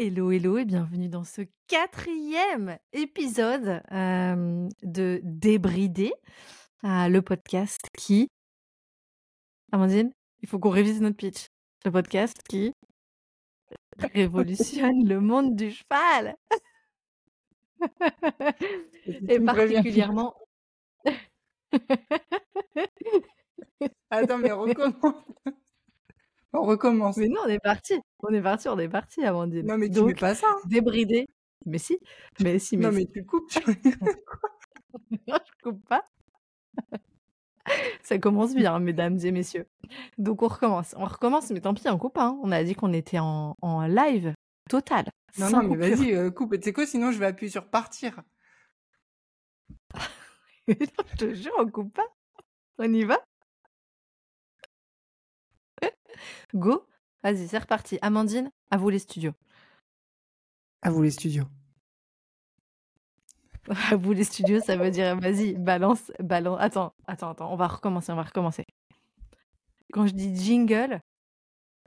Hello, hello et bienvenue dans ce quatrième épisode euh, de Débridé, euh, le podcast qui... Amandine, il faut qu'on révise notre pitch. Le podcast qui révolutionne le monde du cheval. et particulièrement... Attends, mais recommence. On recommence. Mais non, on est parti. On est parti, on est parti, Amandine. Non, mais tu mets pas ça. hein. Débridé. Mais si. Mais si, mais non, si. mais tu coupes. tu- Non, je coupe pas. Ça commence bien, mesdames et messieurs. Donc on recommence. On recommence, mais tant pis, on coupe pas. hein. On a dit qu'on était en, en live total. non, non, mais vas-y, euh, coupe. Et Tu sais quoi, sinon je vais appuyer sur partir. Non, je te jure, on coupe pas. On y va? Go Vas-y, c'est reparti. Amandine, à vous les studios. À vous les studios. À vous les studios, ça veut dire vas-y, balance, balance. Attends, attends, attends, on va recommencer, on va recommencer. Quand je dis jingle,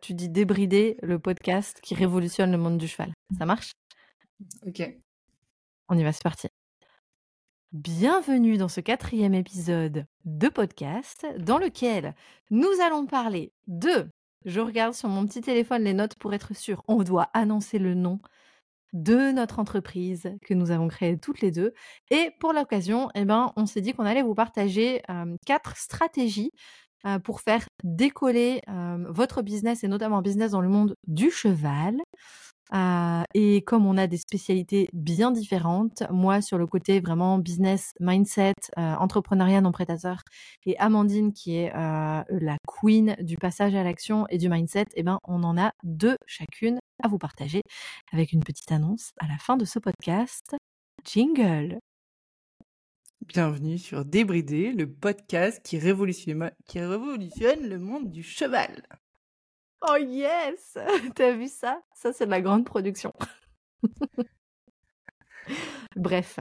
tu dis débrider le podcast qui révolutionne le monde du cheval. Ça marche? Ok. On y va, c'est parti. Bienvenue dans ce quatrième épisode de podcast dans lequel nous allons parler de... Je regarde sur mon petit téléphone les notes pour être sûr. On doit annoncer le nom de notre entreprise que nous avons créée toutes les deux. Et pour l'occasion, eh ben, on s'est dit qu'on allait vous partager euh, quatre stratégies euh, pour faire décoller euh, votre business et notamment business dans le monde du cheval. Euh, et comme on a des spécialités bien différentes, moi sur le côté vraiment business, mindset, euh, entrepreneuriat non et Amandine qui est euh, la queen du passage à l'action et du mindset, eh ben on en a deux chacune à vous partager avec une petite annonce à la fin de ce podcast. Jingle. Bienvenue sur Débridé, le podcast qui révolutionne le monde du cheval. Oh yes T'as vu ça? Ça, c'est de la grande production. Bref.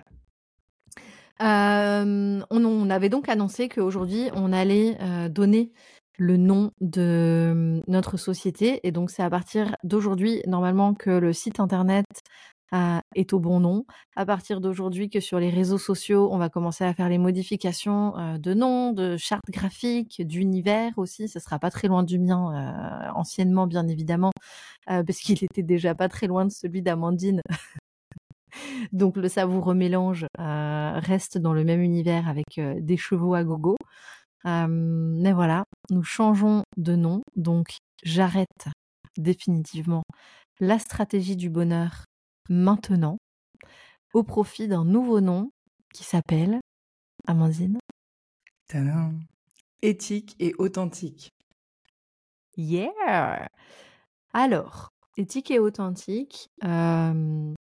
On, on avait donc annoncé qu'aujourd'hui, on allait euh, donner le nom de notre société. Et donc, c'est à partir d'aujourd'hui, normalement, que le site internet est au bon nom. À partir d'aujourd'hui, que sur les réseaux sociaux, on va commencer à faire les modifications euh, de nom, de charte graphique, d'univers aussi. Ce sera pas très loin du mien, euh, anciennement, bien évidemment, euh, parce qu'il était déjà pas très loin de celui d'Amandine. Donc le savoureux mélange reste dans le même univers avec des chevaux à gogo. Mais voilà, nous changeons de nom. Donc j'arrête définitivement la stratégie du bonheur maintenant au profit d'un nouveau nom qui s'appelle Amandine. Tadam. Éthique et authentique. Yeah Alors, éthique et authentique, euh,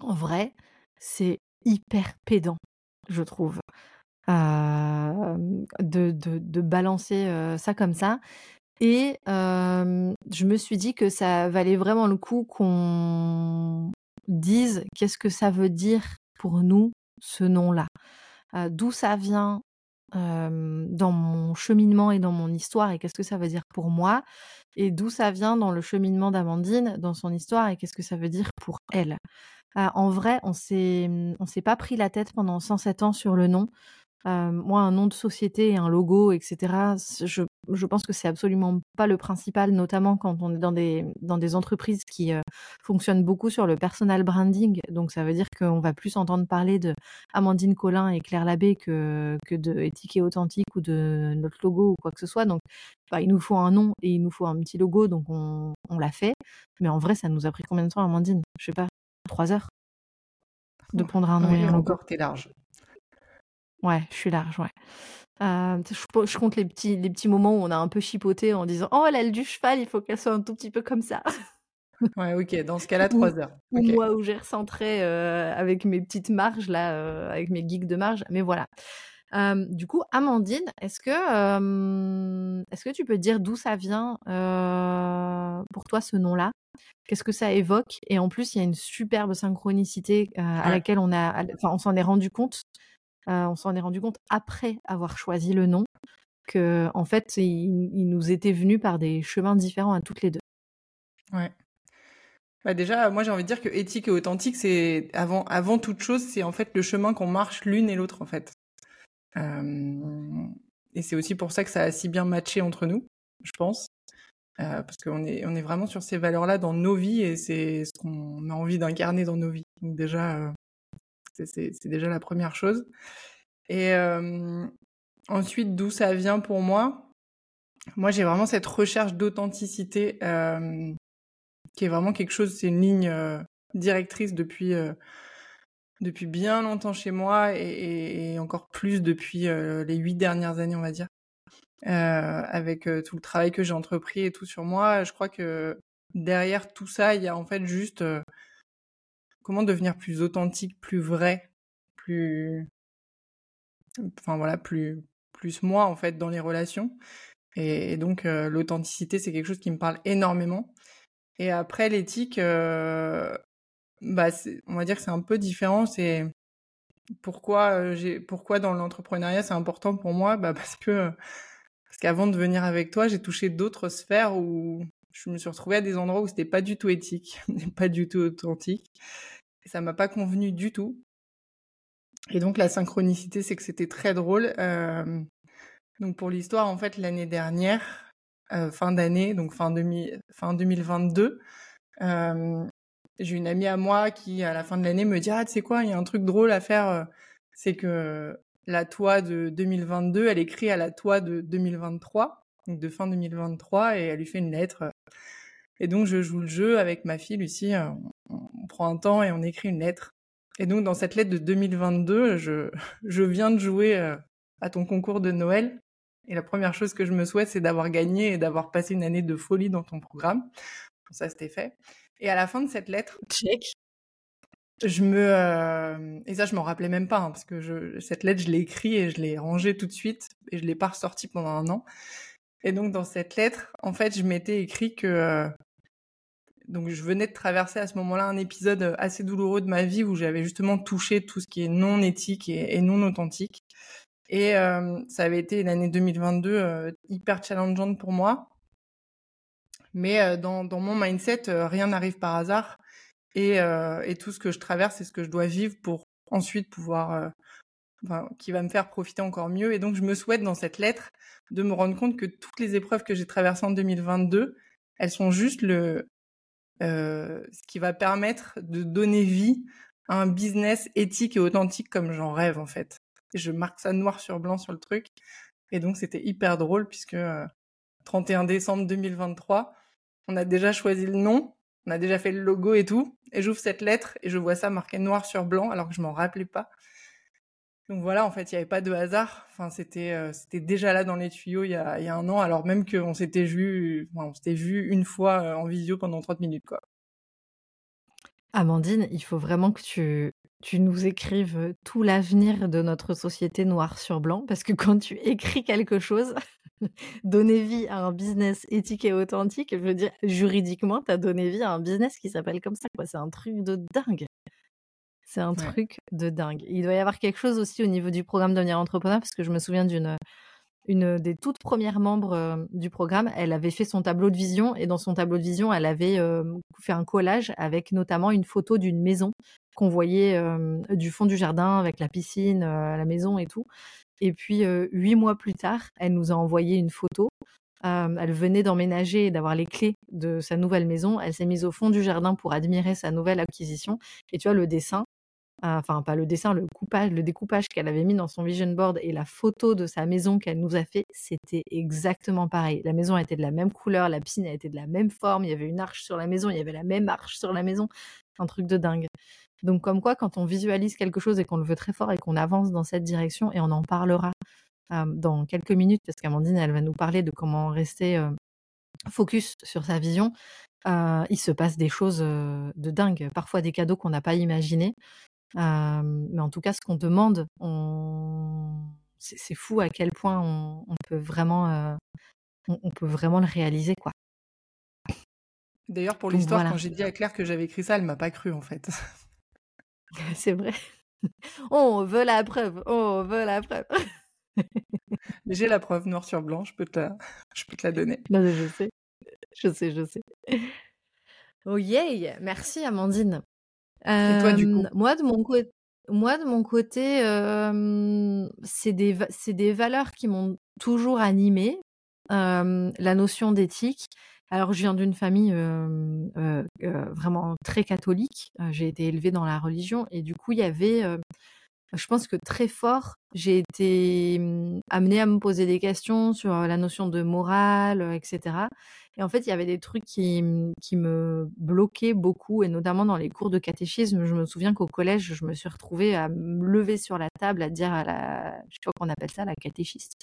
en vrai, c'est hyper pédant, je trouve, euh, de, de, de balancer euh, ça comme ça. Et je me suis dit que ça valait vraiment le coup qu'on dise qu'est-ce que ça veut dire pour nous ce nom-là, Euh, d'où ça vient euh, dans mon cheminement et dans mon histoire et qu'est-ce que ça veut dire pour moi et d'où ça vient dans le cheminement d'Amandine dans son histoire et qu'est-ce que ça veut dire pour elle. Euh, en vrai, on s'est on s'est pas pris la tête pendant 107 ans sur le nom. Euh, moi, un nom de société, un logo, etc. Je, je pense que c'est absolument pas le principal, notamment quand on est dans des dans des entreprises qui euh, fonctionnent beaucoup sur le personal branding. Donc ça veut dire qu'on va plus entendre parler de Amandine Collin et Claire Labbé que que de éthique et authentique ou de notre logo ou quoi que ce soit. Donc bah, il nous faut un nom et il nous faut un petit logo, donc on, on l'a fait. Mais en vrai, ça nous a pris combien de temps, Amandine? Je sais pas, trois heures de prendre un nom Oui, et un logo. encore, t'es large. Ouais, je suis large, ouais. Euh, je, je compte les petits, les petits moments où on a un peu chipoté en disant Oh, l'aile du cheval, il faut qu'elle soit un tout petit peu comme ça. Ouais, ok. Dans ce cas-là, Ou- 3 heures. Ou moi, où j'ai recentré euh, avec mes petites marges, là, euh, avec mes geeks de marge. Mais voilà. Du coup, Amandine, est-ce que, est-ce que tu peux dire d'où ça vient pour toi ce nom-là? Qu'est-ce que ça évoque? Et en plus, il y a une superbe synchronicité à Ouais. laquelle on a, enfin, on s'en est rendu compte. Euh, on s'en est rendu compte après avoir choisi le nom que, en fait, il, nous était venu par des chemins différents à toutes les deux. Ouais. Bah déjà, moi j'ai envie de dire que éthique et authentique, c'est avant, avant toute chose, c'est en fait le chemin qu'on marche l'une et l'autre en fait. Euh, et c'est aussi pour ça que ça a si bien matché entre nous, je pense. Euh, parce qu'on est, on est vraiment sur ces valeurs-là dans nos vies et c'est ce qu'on a envie d'incarner dans nos vies. Donc déjà, c'est déjà la première chose. Et euh, ensuite, d'où ça vient pour moi? Moi, j'ai vraiment cette recherche d'authenticité euh, qui est vraiment quelque chose, c'est une ligne euh, directrice depuis, euh, bien longtemps chez moi et, encore plus depuis euh, les huit dernières années, on va dire. avec tout le travail que j'ai entrepris et tout sur moi, je crois que derrière tout ça, il y a en fait juste comment devenir plus authentique, plus vrai, plus, enfin voilà, plus moi en fait dans les relations. Et, donc l'authenticité, c'est quelque chose qui me parle énormément. Et après, l'éthique, euh, bah, on va dire que c'est un peu différent. C'est pourquoi, euh, j'ai, pourquoi dans l'entrepreneuriat c'est important pour moi? Bah, Parce que parce qu'avant de venir avec toi, j'ai touché d'autres sphères où je me suis retrouvée à des endroits où c'était pas du tout éthique, pas du tout authentique. Et ça m'a pas convenu du tout. Et donc la synchronicité, c'est que c'était très drôle. Euh, donc pour l'histoire, en fait, l'année dernière, euh, fin d'année, donc fin, demi, fin 2022. Euh, j'ai une amie à moi qui, à la fin de l'année, me dit Ah, tu sais quoi, il y a un truc drôle à faire. C'est que la toi de 2022, elle écrit à la toi de 2023, donc de fin 2023, et elle lui fait une lettre. Et donc, je joue le jeu avec ma fille, Lucie. On prend un temps et on écrit une lettre. Et donc, dans cette lettre de 2022, je, je viens de jouer à ton concours de Noël. Et la première chose que je me souhaite, c'est d'avoir gagné et d'avoir passé une année de folie dans ton programme. Ça, c'était fait. Et à la fin de cette lettre, check. Je me euh... et ça je m'en rappelais même pas hein, parce que je... cette lettre je l'ai écrite et je l'ai rangée tout de suite et je l'ai pas ressortie pendant un an. Et donc dans cette lettre, en fait, je m'étais écrit que euh... donc je venais de traverser à ce moment-là un épisode assez douloureux de ma vie où j'avais justement touché tout ce qui est non éthique et, non authentique et euh, ça avait été l'année 2022 euh, hyper challengeante pour moi. Mais euh, dans, mon mindset, rien n'arrive par hasard. Et, tout ce que je traverse, c'est ce que je dois vivre pour ensuite pouvoir, qui va me faire profiter encore mieux. Et donc, je me souhaite dans cette lettre de me rendre compte que toutes les épreuves que j'ai traversées en 2022, elles sont juste le, ce qui va permettre de donner vie à un business éthique et authentique comme j'en rêve en fait je marque ça noir sur blanc sur le truc. Et donc, c'était hyper drôle puisque euh, 31 décembre 2023, on a déjà choisi le nom, on a déjà fait le logo et tout. Et j'ouvre cette lettre et je vois ça marqué noir sur blanc alors que je m'en rappelais pas. Donc voilà, en fait, il n'y avait pas de hasard. Enfin, c'était euh, déjà là dans les tuyaux il y a, un an, alors même qu'on s'était vu, on s'était vu une fois euh, en visio pendant 30 minutes, quoi. Amandine, il faut vraiment que tu, tu nous écrives tout l'avenir de notre société noir sur blanc, parce que quand tu écris quelque chose, donner vie à un business éthique et authentique, je veux dire, juridiquement, tu as donné vie à un business qui s'appelle comme ça. C'est un truc de dingue. C'est un ouais. truc de dingue. Il doit y avoir quelque chose aussi au niveau du programme Devenir entrepreneur, parce que je me souviens d'une une des toutes premières membres euh, du programme, elle avait fait son tableau de vision et dans son tableau de vision, elle avait euh, fait un collage avec notamment une photo d'une maison qu'on voyait euh, du fond du jardin avec la piscine, la maison et tout. Et puis huit mois plus tard, elle nous a envoyé une photo. elle venait d'emménager et d'avoir les clés de sa nouvelle maison. Elle s'est mise au fond du jardin pour admirer sa nouvelle acquisition. Et tu vois, le dessin, enfin pas le dessin, le le découpage qu'elle avait mis dans son vision board et la photo de sa maison qu'elle nous a fait, c'était exactement pareil. La maison était de la même couleur, la piscine était de la même forme, il y avait une arche sur la maison, il y avait la même arche sur la maison, un truc de dingue. Donc comme quoi, quand on visualise quelque chose et qu'on le veut très fort et qu'on avance dans cette direction, et on en parlera euh, dans quelques minutes, parce qu'Amandine, elle va nous parler de comment rester euh, focus sur sa vision, euh, il se passe des choses de dingue, parfois des cadeaux qu'on n'a pas imaginés. Euh, mais en tout cas, ce qu'on demande, on... c'est fou à quel point on, on peut vraiment, euh, on, on, peut vraiment le réaliser, quoi. D'ailleurs, pour l'histoire, voilà. quand j'ai dit à Claire que j'avais écrit ça, elle m'a pas cru en fait. c'est vrai. On veut la preuve. On veut la preuve. j'ai la preuve noir sur blanc. Je peux te la, je peux te la donner. Non, je sais. Je sais, je sais. Oh yay Merci Amandine. Moi, de mon côté, c'est des, des valeurs qui m'ont toujours animée. la notion d'éthique. Alors, je viens d'une famille vraiment très catholique. J'ai été élevée dans la religion et du coup, il y avait je pense que très fort, j'ai été mmh, amenée à me poser des questions sur la notion de morale, etc. Et en fait, il y avait des trucs qui, mmh, qui me bloquaient beaucoup, et notamment dans les cours de catéchisme. Je me souviens qu'au collège, je me suis retrouvée à me lever sur la table, à dire à la, je sais qu'on appelle ça, la catéchiste,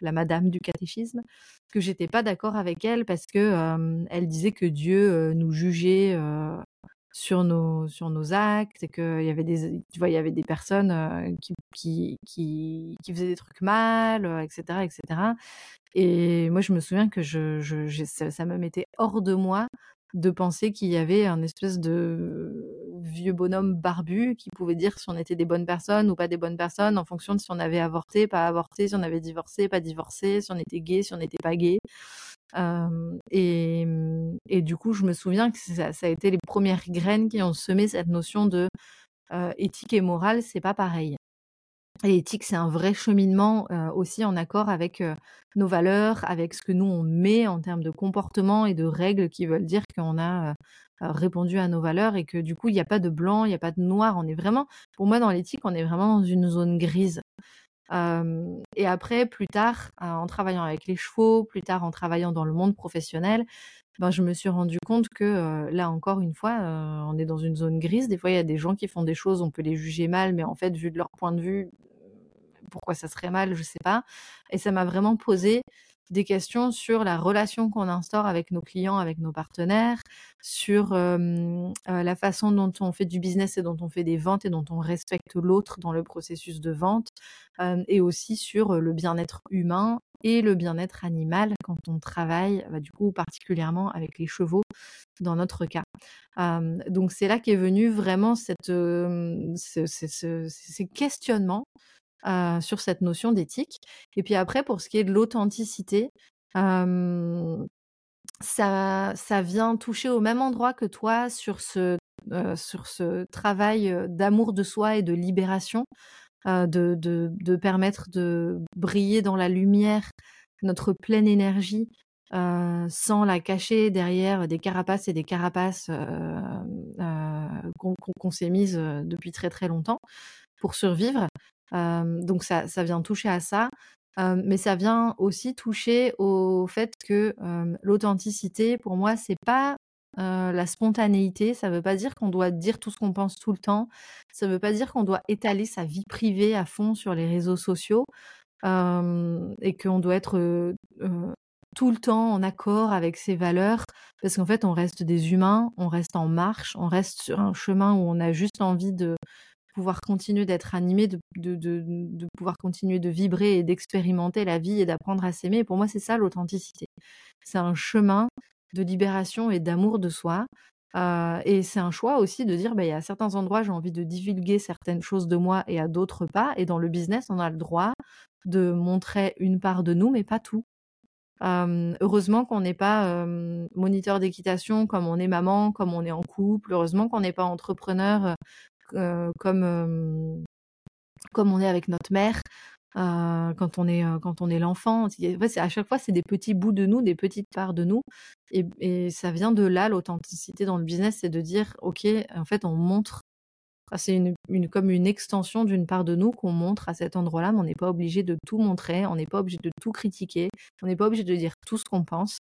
la madame du catéchisme, que j'étais pas d'accord avec elle parce que elle disait que Dieu nous jugeait sur nos, sur nos actes et qu'il y avait des, tu vois, il y avait des personnes qui, qui, qui, qui, faisaient des trucs mal, etc., etc. Et moi, je me souviens que je, je, ça, ça, me mettait hors de moi de penser qu'il y avait un espèce de vieux bonhomme barbu qui pouvait dire si on était des bonnes personnes ou pas des bonnes personnes en fonction de si on avait avorté, pas avorté, si on avait divorcé, pas divorcé, si on était gay, si on n'était pas gay. et, et, du coup, je me souviens que ça, a été les premières graines qui ont semé cette notion de éthique et morale, c'est pas pareil. L'éthique, c'est un vrai cheminement aussi en accord avec nos valeurs, avec ce que nous on met en termes de comportement et de règles qui veulent dire qu'on a répondu à nos valeurs et que du coup il n'y a pas de blanc, il n'y a pas de noir. On est vraiment, pour moi dans l'éthique, on est vraiment dans une zone grise. et après, plus tard, en travaillant avec les chevaux, plus tard en travaillant dans le monde professionnel, ben, je me suis rendu compte que là encore une fois, on est dans une zone grise. Des fois, il y a des gens qui font des choses, on peut les juger mal, mais en fait, vu de leur point de vue, pourquoi ça serait mal, je sais pas. Et ça m'a vraiment posé des questions sur la relation qu'on instaure avec nos clients, avec nos partenaires, sur la façon dont on fait du business et dont on fait des ventes et dont on respecte l'autre dans le processus de vente, et aussi sur le bien-être humain et le bien-être animal quand on travaille, bah, du coup particulièrement avec les chevaux dans notre cas. donc c'est là qu'est venu vraiment ce, ces questionnements sur cette notion d'éthique. Et puis après, pour ce qui est de l'authenticité, ça, vient toucher au même endroit que toi sur ce travail d'amour de soi et de libération, de, de, de, permettre de briller dans la lumière notre pleine énergie sans la cacher derrière des carapaces et des carapaces qu'on s'est mises depuis très très longtemps pour survivre donc ça, ça vient toucher à ça. mais ça vient aussi toucher au fait que l'authenticité, pour moi, c'est pas la spontanéité. Ça veut pas dire qu'on doit dire tout ce qu'on pense tout le temps. Ça veut pas dire qu'on doit étaler sa vie privée à fond sur les réseaux sociaux et qu'on doit être tout le temps en accord avec ses valeurs, parce qu'en fait, on reste des humains, on reste en marche, on reste sur un chemin où on a juste envie de pouvoir continuer d'être animé, de, de, pouvoir continuer de vibrer et d'expérimenter la vie et d'apprendre à s'aimer. Pour moi, c'est ça l'authenticité. C'est un chemin de libération et d'amour de soi. Et c'est un choix aussi de dire, bah, il y a certains endroits, j'ai envie de divulguer certaines choses de moi et à d'autres pas. Et dans le business, on a le droit de montrer une part de nous, mais pas tout. Heureusement qu'on n'est pas moniteur d'équitation comme on est maman, comme on est en couple. Heureusement qu'on n'est pas entrepreneur comme, comme on est avec notre mère. Euh, quand on est quand on est l'enfant. À chaque fois c'est des petits bouts de nous des petites parts de nous. Et, et ça vient de là l'authenticité dans le business c'est de dire ok en fait on montre c'est une, une, comme une extension d'une part de nous qu'on montre à cet endroit-là, mais on n'est pas obligé de tout montrer, on n'est pas obligé de tout critiquer, on n'est pas obligé de dire tout ce qu'on pense.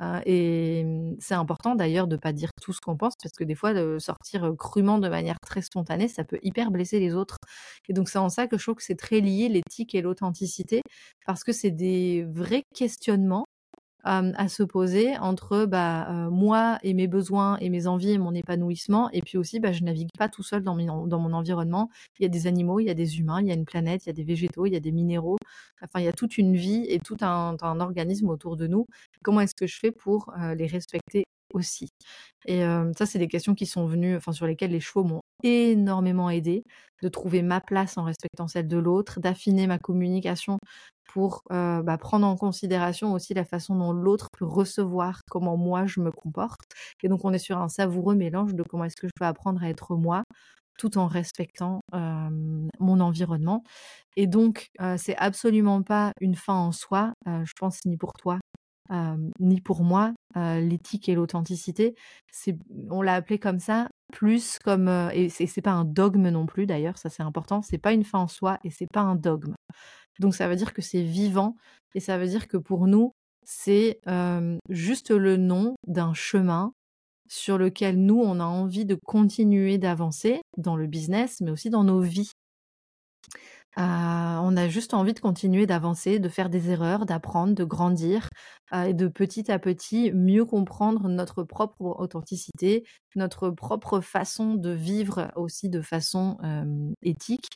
Euh, et mmh, c'est important d'ailleurs de ne pas dire tout ce qu'on pense, parce que des fois, de sortir crûment de manière très spontanée, ça peut hyper blesser les autres. Et donc c'est en ça que je trouve que c'est très lié l'éthique et l'authenticité, parce que c'est des vrais questionnements à se poser entre bah, moi et mes besoins et mes envies et mon épanouissement. Et puis aussi, bah, je navigue pas tout seul dans, mon environnement. Il y a des animaux, il y a des humains, il y a une planète, il y a des végétaux, il y a des minéraux. Enfin, il y a toute une vie et tout un, organisme autour de nous. Comment est-ce que je fais pour les respecter aussi? Et ça, c'est des questions qui sont venues, enfin, sur lesquelles les chevaux m'ont énormément aidé, de trouver ma place en respectant celle de l'autre, d'affiner ma communication pour bah, prendre en considération aussi la façon dont l'autre peut recevoir comment moi je me comporte. Et donc on est sur un savoureux mélange de comment est-ce que je peux apprendre à être moi tout en respectant mon environnement. Et donc c'est absolument pas une fin en soi, je pense ni pour toi ni pour moi, l'éthique et l'authenticité, on l'a appelé comme ça, plus comme, et c'est, c'est pas un dogme non plus d'ailleurs, ça c'est important, c'est pas une fin en soi et c'est pas un dogme. Donc ça veut dire que c'est vivant et ça veut dire que pour nous, c'est juste le nom d'un chemin sur lequel nous, on a envie de continuer d'avancer dans le business, mais aussi dans nos vies. on a juste envie de continuer d'avancer, de faire des erreurs, d'apprendre, de grandir et de petit à petit mieux comprendre notre propre authenticité, notre propre façon de vivre aussi de façon éthique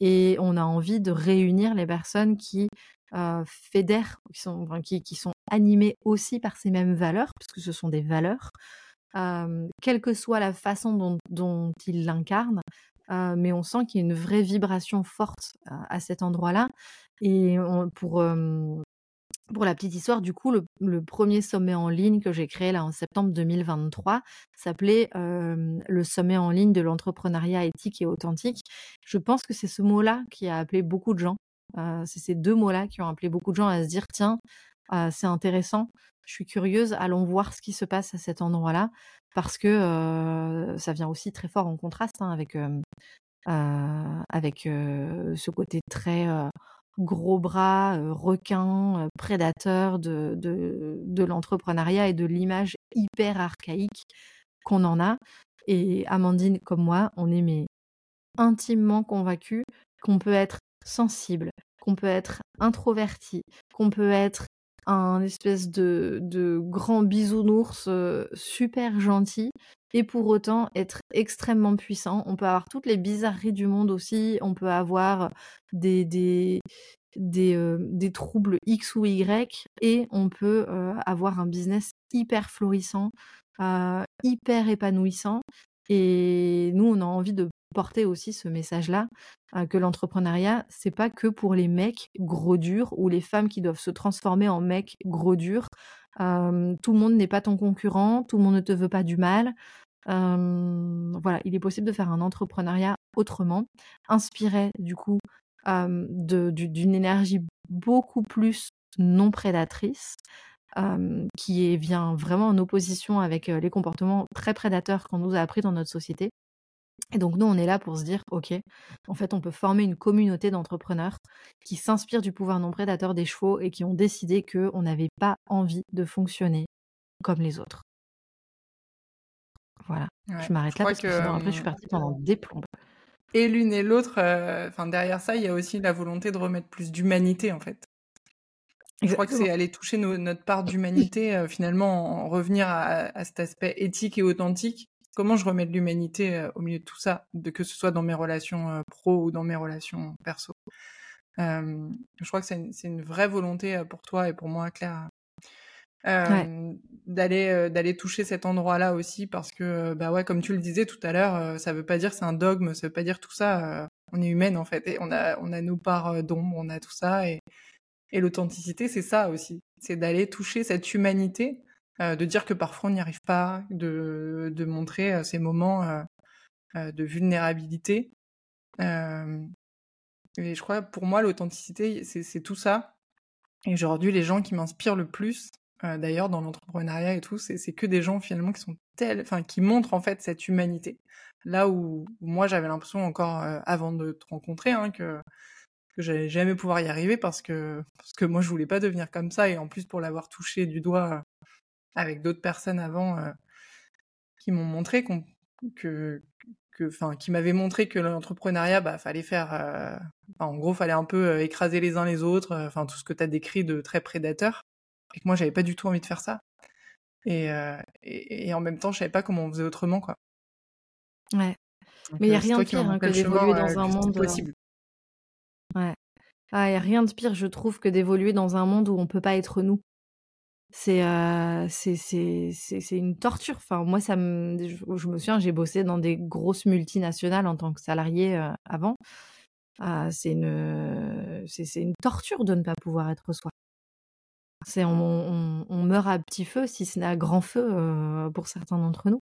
et on a envie de réunir les personnes qui fédèrent, qui sont, animées aussi par ces mêmes valeurs, puisque ce sont des valeurs, quelle que soit la façon dont, ils l'incarnent. mais on sent qu'il y a une vraie vibration forte à cet endroit-là. Et pour, pour la petite histoire, du coup, le, premier sommet en ligne que j'ai créé là en septembre 2023 s'appelait le sommet en ligne de l'entrepreneuriat éthique et authentique. Je pense que c'est ce mot-là qui a appelé beaucoup de gens. c'est ces deux mots-là qui ont appelé beaucoup de gens à se dire tiens, c'est intéressant, je suis curieuse, allons voir ce qui se passe à cet endroit-là, parce que ça vient aussi très fort en contraste hein, avec, avec ce côté très gros bras, requin, prédateur de, de, l'entrepreneuriat et de l'image hyper archaïque qu'on en a. Et Amandine, comme moi, on est mais intimement convaincus qu'on peut être sensible, qu'on peut être introverti, qu'on peut être un espèce de, de grand bisounours super gentil et pour autant être extrêmement puissant. On peut avoir toutes les bizarreries du monde aussi, on peut avoir des, des, des, troubles X ou Y et on peut avoir un business hyper florissant, hyper épanouissant. Et nous, on a envie de porter aussi ce message-là, que l'entrepreneuriat, c'est pas que pour les mecs gros durs ou les femmes qui doivent se transformer en mecs gros durs. tout le monde n'est pas ton concurrent, tout le monde ne te veut pas du mal. Voilà, il est possible de faire un entrepreneuriat autrement, inspiré du coup d'une énergie beaucoup plus non prédatrice, qui vient vraiment en opposition avec les comportements très prédateurs qu'on nous a appris dans notre société. Et donc nous, on est là pour se dire, OK, en fait, on peut former une communauté d'entrepreneurs qui s'inspirent du pouvoir non prédateur des chevaux et qui ont décidé qu'on n'avait pas envie de fonctionner comme les autres. Voilà, je m'arrête là parce que, sinon après, je suis partie pendant des plombes. Et l'une et l'autre, enfin derrière ça, il y a aussi la volonté de remettre plus d'humanité en fait. Je crois que c'est aller toucher notre part d'humanité, finalement, en revenir à, cet aspect éthique et authentique comment je remets de l'humanité au milieu de tout ça, de que ce soit dans mes relations pro ou dans mes relations perso? je crois que c'est une, vraie volonté pour toi et pour moi, Claire, d'aller d'aller toucher cet endroit-là aussi parce que bah ouais, comme tu le disais tout à l'heure, ça veut pas dire c'est un dogme, ça veut pas dire tout ça. on est humaine en fait on a on a nos parts d'ombre, on a tout ça et et l'authenticité c'est ça aussi, c'est d'aller toucher cette humanité euh, de dire que parfois on n'y arrive pas, de, de montrer euh, ces moments euh, de vulnérabilité. et je crois, pour moi, l'authenticité, c'est tout ça. Et aujourd'hui, les gens qui m'inspirent le plus, d'ailleurs, dans l'entrepreneuriat et tout, c'est que des gens finalement qui sont tels, enfin, qui montrent en fait cette humanité. Là où, moi, j'avais l'impression encore avant de te rencontrer hein, que que j'allais jamais pouvoir y arriver parce que parce que moi je voulais pas devenir comme ça et en plus pour l'avoir touché du doigt avec d'autres personnes avant euh, qui m'ont montré que, enfin, qui m'avaient montré que l'entrepreneuriat, bah, fallait faire, euh, en gros, fallait un peu euh, écraser les uns les autres, enfin, tout ce que tu as décrit de très prédateur, et que moi, j'avais pas du tout envie de faire ça. Et, et, en même temps, je savais pas comment on faisait autrement, quoi. Ouais. Mais il n'y a rien de pire hein, que d'évoluer dans un monde. Possible. Ouais. Ah, il n'y a rien de pire, je trouve, que d'évoluer dans un monde où on peut pas être nous c'est c'est une torture. Enfin, moi, ça me, je, me souviens, j'ai bossé dans des grosses multinationales en tant que salarié avant. Ah, c'est une, c'est une torture de ne pas pouvoir être soi. On, meurt à petit feu, si ce n'est à grand feu pour certains d'entre nous.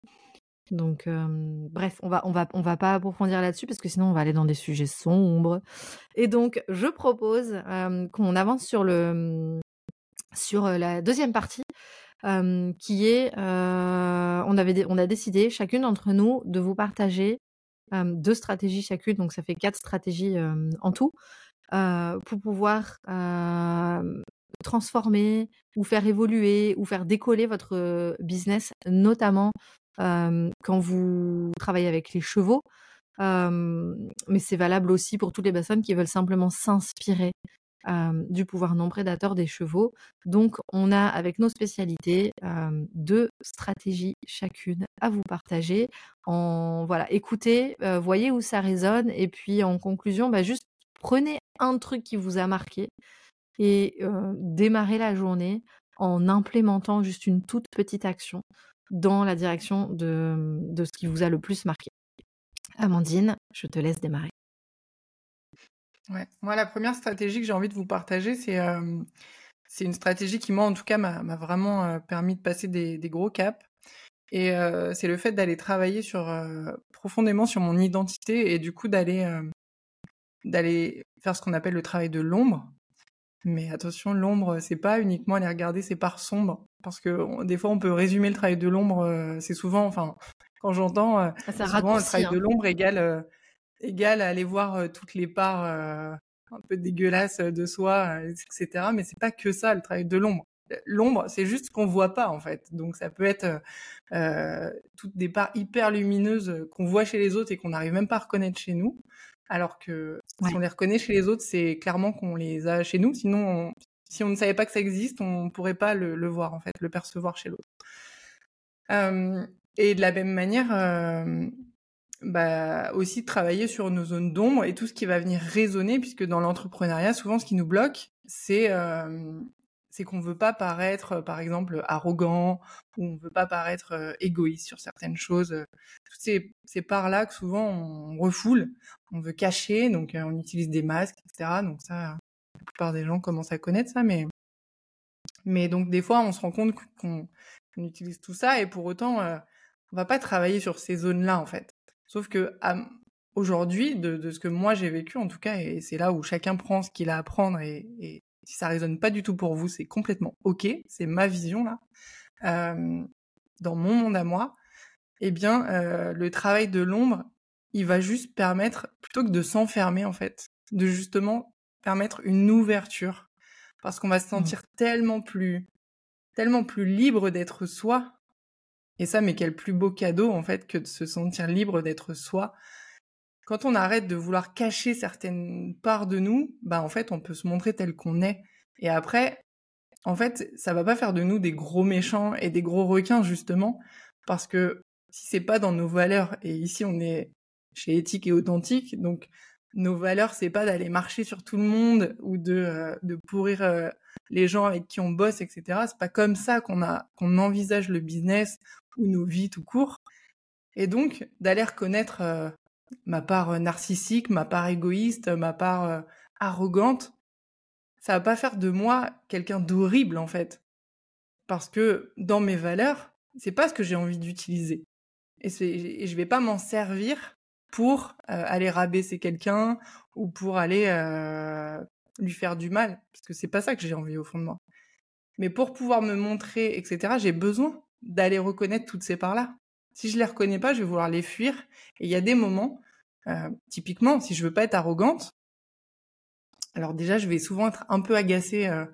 Donc, bref, on va, va, pas approfondir là-dessus parce que sinon on va aller dans des sujets sombres. Et donc, je propose qu'on avance sur le, sur la deuxième partie, qui est, on a décidé chacune d'entre nous de vous partager deux stratégies chacune, donc ça fait quatre stratégies en tout, pour pouvoir transformer ou faire évoluer ou faire décoller votre business, notamment quand vous travaillez avec les chevaux. mais c'est valable aussi pour toutes les personnes qui veulent simplement s'inspirer du pouvoir non prédateur des chevaux. Donc, on a avec nos spécialités deux stratégies chacune à vous partager. En voilà, écoutez, voyez où ça résonne, et puis en conclusion, bah, juste prenez un truc qui vous a marqué et démarrez la journée en implémentant juste une toute petite action dans la direction de, de ce qui vous a le plus marqué. Amandine, je te laisse démarrer. Moi, la première stratégie que j'ai envie de vous partager, c'est c'est une stratégie qui, moi, en tout cas, m'a vraiment permis de passer des, gros caps. Et c'est le fait d'aller travailler sur profondément sur mon identité et du coup d'aller d'aller faire ce qu'on appelle le travail de l'ombre. Mais attention, l'ombre, c'est pas uniquement aller regarder ses parts sombres, parce que des fois, on peut résumer le travail de l'ombre. Euh, c'est souvent, enfin, quand j'entends, euh, ah, souvent le travail de hein. l'ombre égale euh, égale à aller voir toutes les parts un peu dégueulasses de soi, etc. Mais c'est pas que ça le travail de l'ombre. L'ombre, c'est juste ce qu'on voit pas en fait. Donc ça peut être toutes des parts hyper lumineuses qu'on voit chez les autres et qu'on n'arrive même pas à reconnaître chez nous. Alors que si on les reconnaît chez les autres, c'est clairement qu'on les a chez nous. Sinon, si on ne savait pas que ça existe, on ne pourrait pas le, voir, en fait, le percevoir chez l'autre. et de la même manière, bah, aussi travailler sur nos zones d'ombre et tout ce qui va venir résonner, puisque dans l'entrepreneuriat, souvent, ce qui nous bloque, c'est c'est qu'on veut pas paraître, par exemple, arrogant, ou on veut pas paraître égoïste sur certaines choses. Toutes ces, parts-là que souvent on refoule, on veut cacher, donc on utilise des masques, etc. Donc ça, la plupart des gens commencent à connaître ça, mais mais donc des fois on se rend compte qu'on utilise tout ça et pour autant on va pas travailler sur ces zones-là en fait. Sauf que aujourd'hui, de, ce que moi j'ai vécu en tout cas, et c'est là où chacun prend ce qu'il a à prendre et si ça résonne pas du tout pour vous, c'est complètement ok. C'est ma vision là. Euh, dans mon monde à moi, eh bien, euh, le travail de l'ombre, il va juste permettre, plutôt que de s'enfermer en fait, de justement permettre une ouverture, parce qu'on va se mmh. sentir tellement plus, tellement plus libre d'être soi. Et ça, mais quel plus beau cadeau en fait que de se sentir libre d'être soi quand on arrête de vouloir cacher certaines parts de nous, bah en fait, on peut se montrer tel qu'on est. Et après, en fait, ça va pas faire de nous des gros méchants et des gros requins justement, parce que si c'est pas dans nos valeurs, et ici on est chez éthique et authentique, donc nos valeurs c'est pas d'aller marcher sur tout le monde ou de euh, pourrir euh, les gens avec qui on bosse, etc. C'est pas comme ça qu'on a qu'on envisage le business ou nos vies tout court. Et donc d'aller reconnaître euh, ma part narcissique, ma part égoïste, ma part arrogante, ça va pas faire de moi quelqu'un d'horrible en fait. Parce que dans mes valeurs, c'est pas ce que j'ai envie d'utiliser. Et, et, je vais pas m'en servir pour aller rabaisser quelqu'un ou pour aller lui faire du mal. Parce que c'est pas ça que j'ai envie au fond de moi. Mais pour pouvoir me montrer, etc., j'ai besoin d'aller reconnaître toutes ces parts-là. Si je les reconnais pas, je vais vouloir les fuir. Et il y a des moments, euh, typiquement, si je veux pas être arrogante, alors déjà, je vais souvent être un peu agacée. Euh,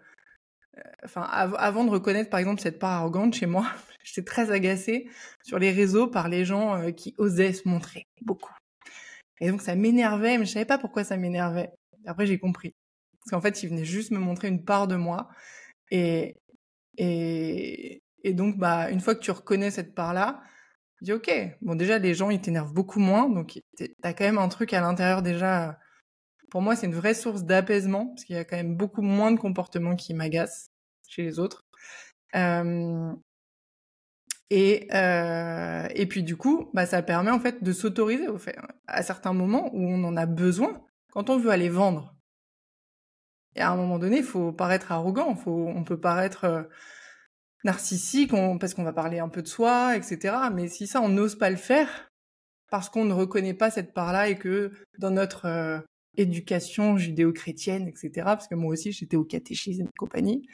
euh, enfin, avant de reconnaître, par exemple, cette part arrogante chez moi, j'étais très agacée sur les réseaux par les gens qui osaient se montrer beaucoup. Et donc, ça m'énervait, mais je savais pas pourquoi ça m'énervait. Après, j'ai compris. Parce qu'en fait, ils venaient juste me montrer une part de moi. Et, et, et donc, bah, une fois que tu reconnais cette part-là, dis ok, bon déjà les gens ils t'énervent beaucoup moins, donc t'as quand même un truc à l'intérieur déjà. Pour moi c'est une vraie source d'apaisement parce qu'il y a quand même beaucoup moins de comportements qui m'agacent chez les autres. Euh, et euh, et puis du coup, bah ça permet en fait de s'autoriser au fait à certains moments où on en a besoin quand on veut aller vendre, et à un moment donné, il faut paraître arrogant, faut, on peut paraître narcissique, parce qu'on va parler un peu de soi, etc. Mais si ça, on n'ose pas le faire, parce qu'on ne reconnaît pas cette part-là et que dans notre euh, éducation judéo-chrétienne, etc., parce que moi aussi j'étais au catéchisme et compagnie,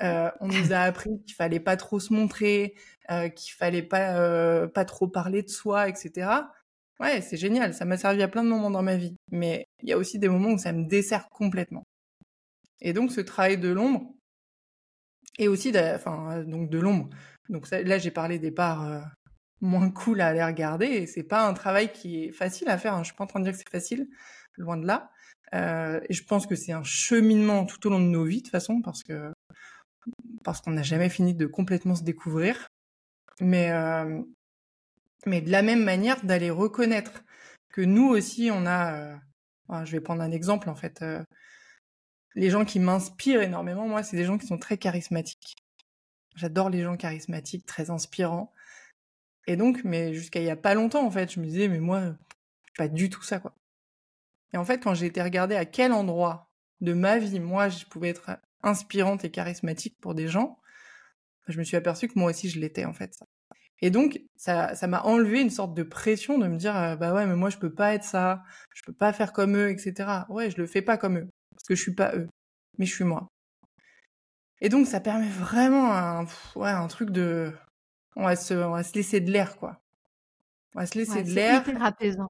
euh, on nous a appris qu'il fallait pas trop se montrer, euh, qu'il fallait pas pas trop parler de soi, etc. Ouais, c'est génial, ça m'a servi à plein de moments dans ma vie, mais il y a aussi des moments où ça me dessert complètement. Et donc ce travail de l'ombre, et aussi, enfin donc de l'ombre. Donc là j'ai parlé des parts moins cool à aller regarder, et c'est pas un travail qui est facile à faire. Hein. Je suis pas en train de dire que c'est facile, loin de là. Euh, et je pense que c'est un cheminement tout au long de nos vies de toute façon, parce que parce qu'on n'a jamais fini de complètement se découvrir. Mais euh, mais de la même manière d'aller reconnaître que nous aussi on a. Euh, je vais prendre un exemple en fait. Les gens qui m'inspirent énormément, moi, c'est des gens qui sont très charismatiques. J'adore les gens charismatiques, très inspirants. Et donc, mais jusqu'à il y a pas longtemps, en fait, je me disais, mais moi, pas du tout ça, quoi. Et en fait, quand j'ai été regarder à quel endroit de ma vie, moi, je pouvais être inspirante et charismatique pour des gens, je me suis aperçue que moi aussi, je l'étais, en fait. Et donc, ça, ça m'a enlevé une sorte de pression de me dire, euh, bah ouais, mais moi, je peux pas être ça, je peux pas faire comme eux, etc. Ouais, je le fais pas comme eux, parce que je suis pas eux, mais je suis moi. Et donc, ça permet vraiment un, ouais, un truc de, on va se, on va se laisser de l'air, quoi. On va se laisser de l'air. C'est hyper apaisant.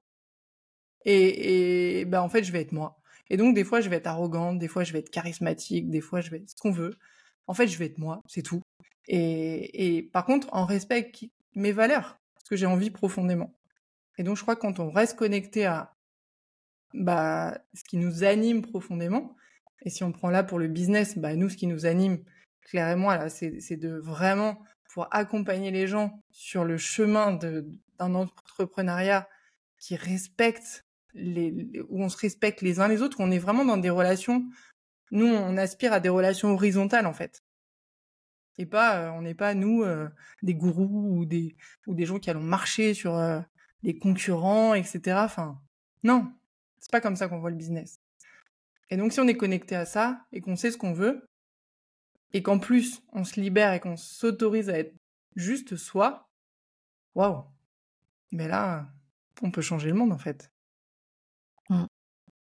Et, et ben en fait, je vais être moi. Et donc, des fois, je vais être arrogante, des fois, je vais être charismatique, des fois, je vais être ce qu'on veut. En fait, je vais être moi, c'est tout. Et, et par contre, en respect mes valeurs, ce que j'ai envie profondément. Et donc, je crois que quand on reste connecté à bah, ce qui nous anime profondément, et si on prend là pour le business, bah, nous, ce qui nous anime, clairement, là, c'est de vraiment pour accompagner les gens sur le chemin d'un entrepreneuriat qui respecte les, où on se respecte les uns les autres, où on est vraiment dans des relations. Nous, on aspire à des relations horizontales en fait, et pas, euh, on n'est pas nous euh, des gourous ou des ou des gens qui allons marcher sur euh, les concurrents, etc. Enfin, non, c'est pas comme ça qu'on voit le business. Et donc, si on est connecté à ça et qu'on sait ce qu'on veut, et qu'en plus on se libère et qu'on s'autorise à être juste soi, waouh! Mais là, on peut changer le monde en fait. Mmh.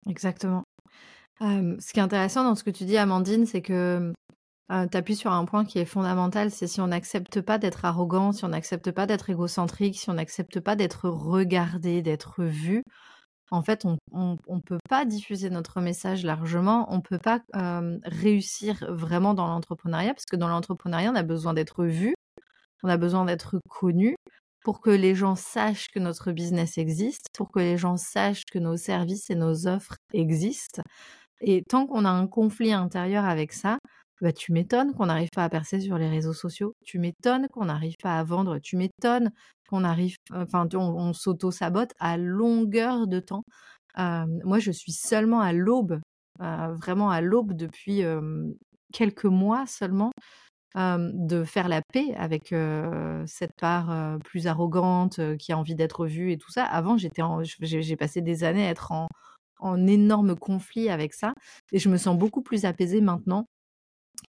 Exactement. ce qui est intéressant dans ce que tu dis, Amandine, c'est que tu appuies sur un point qui est fondamental, c'est si on n'accepte pas d'être arrogant, si on n'accepte pas d'être égocentrique, si on n'accepte pas d'être regardé, d'être vu, en fait, on ne peut pas diffuser notre message largement, on ne peut pas réussir vraiment dans l'entrepreneuriat, parce que dans l'entrepreneuriat, on a besoin d'être vu, on a besoin d'être connu, pour que les gens sachent que notre business existe, pour que les gens sachent que nos services et nos offres existent. Et tant qu'on a un conflit intérieur avec ça, bah, tu m'étonnes qu'on n'arrive pas à percer sur les réseaux sociaux. Tu m'étonnes qu'on n'arrive pas à vendre. Tu m'étonnes qu'on arrive, enfin, on, s'auto-sabote à longueur de temps. moi, je suis seulement à l'aube, vraiment à l'aube depuis quelques mois seulement de faire la paix avec cette part plus arrogante qui a envie d'être vue et tout ça. Avant, j'étais, j'ai passé des années à être en, en énorme conflit avec ça, et je me sens beaucoup plus apaisée maintenant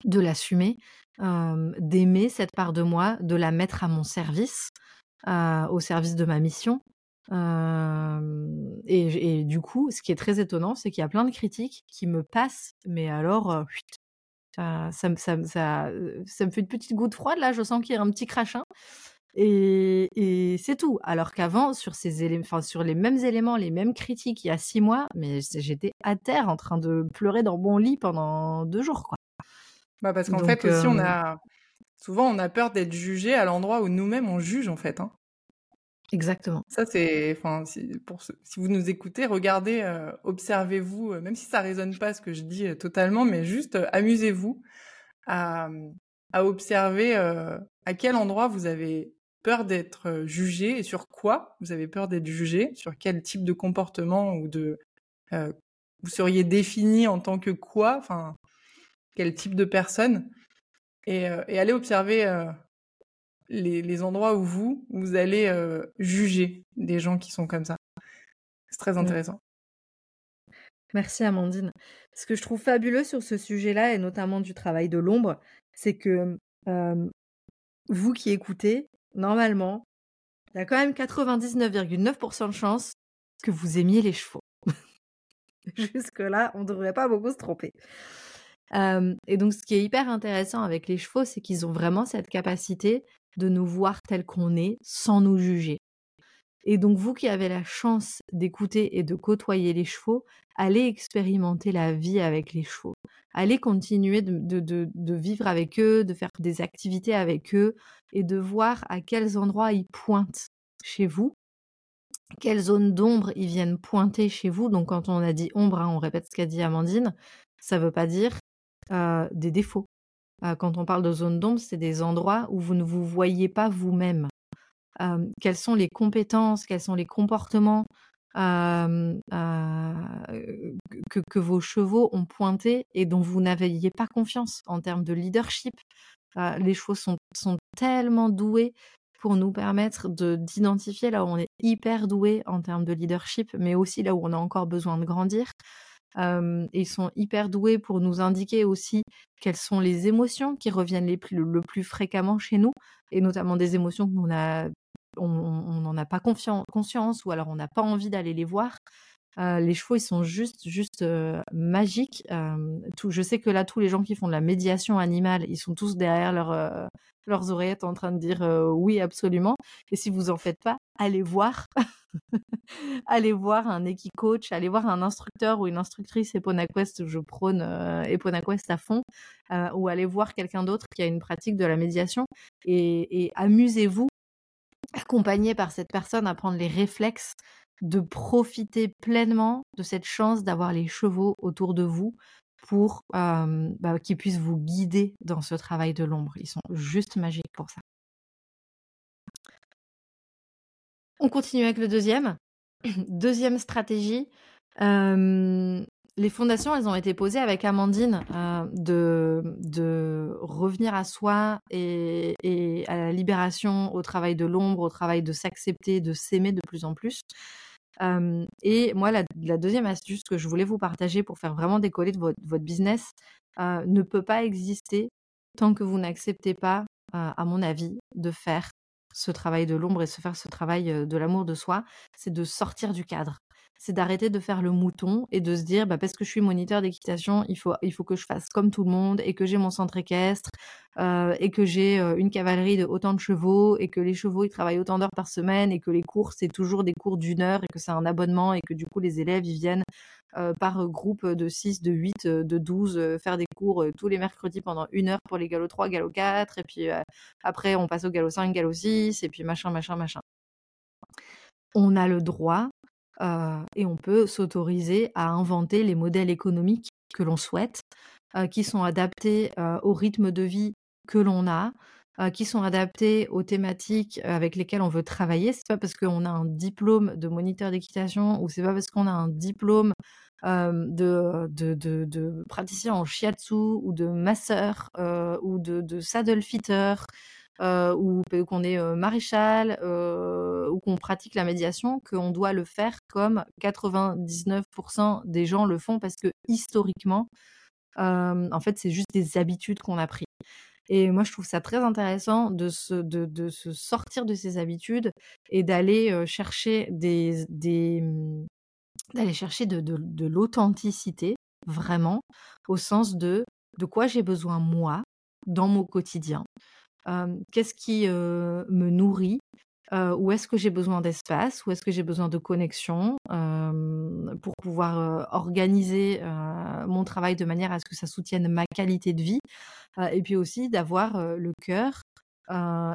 de l'assumer, d'aimer cette part de moi, de la mettre à mon service, au service de ma mission. et, du coup, ce qui est très étonnant, c'est qu'il y a plein de critiques qui me passent, mais alors, ça, ça, ça, ça, me fait une petite goutte froide, là, je sens qu'il y a un petit crachin. Et, et c'est tout. Alors qu'avant, sur, ces éléments, sur les mêmes éléments, les mêmes critiques, il y a six mois, mais j'étais à terre en train de pleurer dans mon lit pendant deux jours. Quoi. Bah parce qu'en fait, aussi, on a... souvent, on a peur d'être jugé à l'endroit où nous-mêmes, on juge, en fait. Hein. Exactement. Ça, c'est, enfin, si, vous nous écoutez, regardez, euh, observez-vous, euh, même si ça résonne pas ce que je dis euh, totalement, mais juste amusez-vous à, à observer à quel endroit vous avez peur d'être jugé et sur quoi vous avez peur d'être jugé, sur quel type de comportement ou de vous seriez défini en tant que quoi, enfin, quel type de personne, et, et aller observer les, endroits où vous, vous allez euh, juger des gens qui sont comme ça. C'est très intéressant. Merci Amandine. Ce que je trouve fabuleux sur ce sujet-là, et notamment du travail de l'ombre, c'est que vous qui écoutez, normalement, il y a quand même 99,9% de chances que vous aimiez les chevaux. Jusque-là, on ne devrait pas beaucoup se tromper. Et donc, ce qui est hyper intéressant avec les chevaux, c'est qu'ils ont vraiment cette capacité de nous voir tels qu'on est sans nous juger. Et donc, vous qui avez la chance d'écouter et de côtoyer les chevaux, allez expérimenter la vie avec les chevaux. Allez continuer de, vivre avec eux, de faire des activités avec eux et de voir à quels endroits ils pointent chez vous, quelles zones d'ombre ils viennent pointer chez vous. Donc, quand on a dit ombre, hein, on répète ce qu'a dit Amandine, ça ne veut pas dire euh, des défauts. Euh, quand on parle de zone d'ombre, c'est des endroits où vous ne vous voyez pas vous-même quelles sont les compétences, quels sont les comportements que, vos chevaux ont pointés et dont vous n'aviez pas confiance en termes de leadership? les chevaux sont, tellement doués pour nous permettre d'identifier là où on est hyper doué en termes de leadership, mais aussi là où on a encore besoin de grandir. Ils sont hyper doués pour nous indiquer aussi quelles sont les émotions qui reviennent le plus fréquemment chez nous, et notamment des émotions que l'on a on n'en a pas conscience ou alors on n'a pas envie d'aller les voir. Les chevaux, ils sont juste, juste magiques. je sais que là, tous les gens qui font de la médiation animale, ils sont tous derrière leurs oreillettes en train de dire oui, absolument. Et si vous en faites pas, allez voir. allez voir un équi-coach, allez voir un instructeur ou une instructrice EponaQuest, je prône EponaQuest à fond, ou allez voir quelqu'un d'autre qui a une pratique de la médiation et amusez-vous accompagné par cette personne à prendre les réflexes de profiter pleinement de cette chance d'avoir les chevaux autour de vous pour bah, qu'ils puissent vous guider dans ce travail de l'ombre. Ils sont juste magiques pour ça. On continue avec le deuxième. Deuxième stratégie, les fondations, elles ont été posées avec Amandine euh, de, revenir à soi et, à la libération, au travail de l'ombre, au travail de s'accepter, de s'aimer de plus en plus. Et moi, la, deuxième astuce que je voulais vous partager pour faire vraiment décoller votre, business ne peut pas exister tant que vous n'acceptez pas, à mon avis, de faire ce travail de l'ombre et se faire ce travail de l'amour de soi, c'est de sortir du cadre c'est d'arrêter de faire le mouton et de se dire bah, parce que je suis moniteur d'équitation, il faut, il faut que je fasse comme tout le monde et que j'ai mon centre équestre euh, et que j'ai euh, une cavalerie de autant de chevaux et que les chevaux ils travaillent autant d'heures par semaine et que les cours c'est toujours des cours d'une heure et que c'est un abonnement et que du coup les élèves ils viennent euh, par groupe de 6, de 8, de 12 faire des cours tous les mercredis pendant une heure pour les galops 3, galops 4 et puis après on passe au galop 5, galop 6 et puis machin, machin, machin. On a le droit et on peut s'autoriser à inventer les modèles économiques que l'on souhaite, euh, qui sont adaptés euh, au rythme de vie que l'on a, qui sont adaptés aux thématiques avec lesquelles on veut travailler. C'est pas parce qu'on a un diplôme de moniteur d'équitation ou c'est pas parce qu'on a un diplôme de, de, praticien en shiatsu ou de masseur ou de, de saddle fitter euh, ou qu'on est maréchal ou qu'on pratique la médiation, qu'on doit le faire comme 99% des gens le font parce que historiquement, en fait, c'est juste des habitudes qu'on a pris. Et moi, je trouve ça très intéressant de se, de, se sortir de ces habitudes et d'aller chercher des, des mmh, d'aller chercher de, de l'authenticité, vraiment, au sens de de quoi j'ai besoin moi dans mon quotidien qu'est-ce qui me nourrit? Où est-ce que j'ai besoin d'espace, où est-ce que j'ai besoin de connexion? Pour pouvoir organiser mon travail de manière à ce que ça soutienne ma qualité de vie, et puis aussi d'avoir le cœur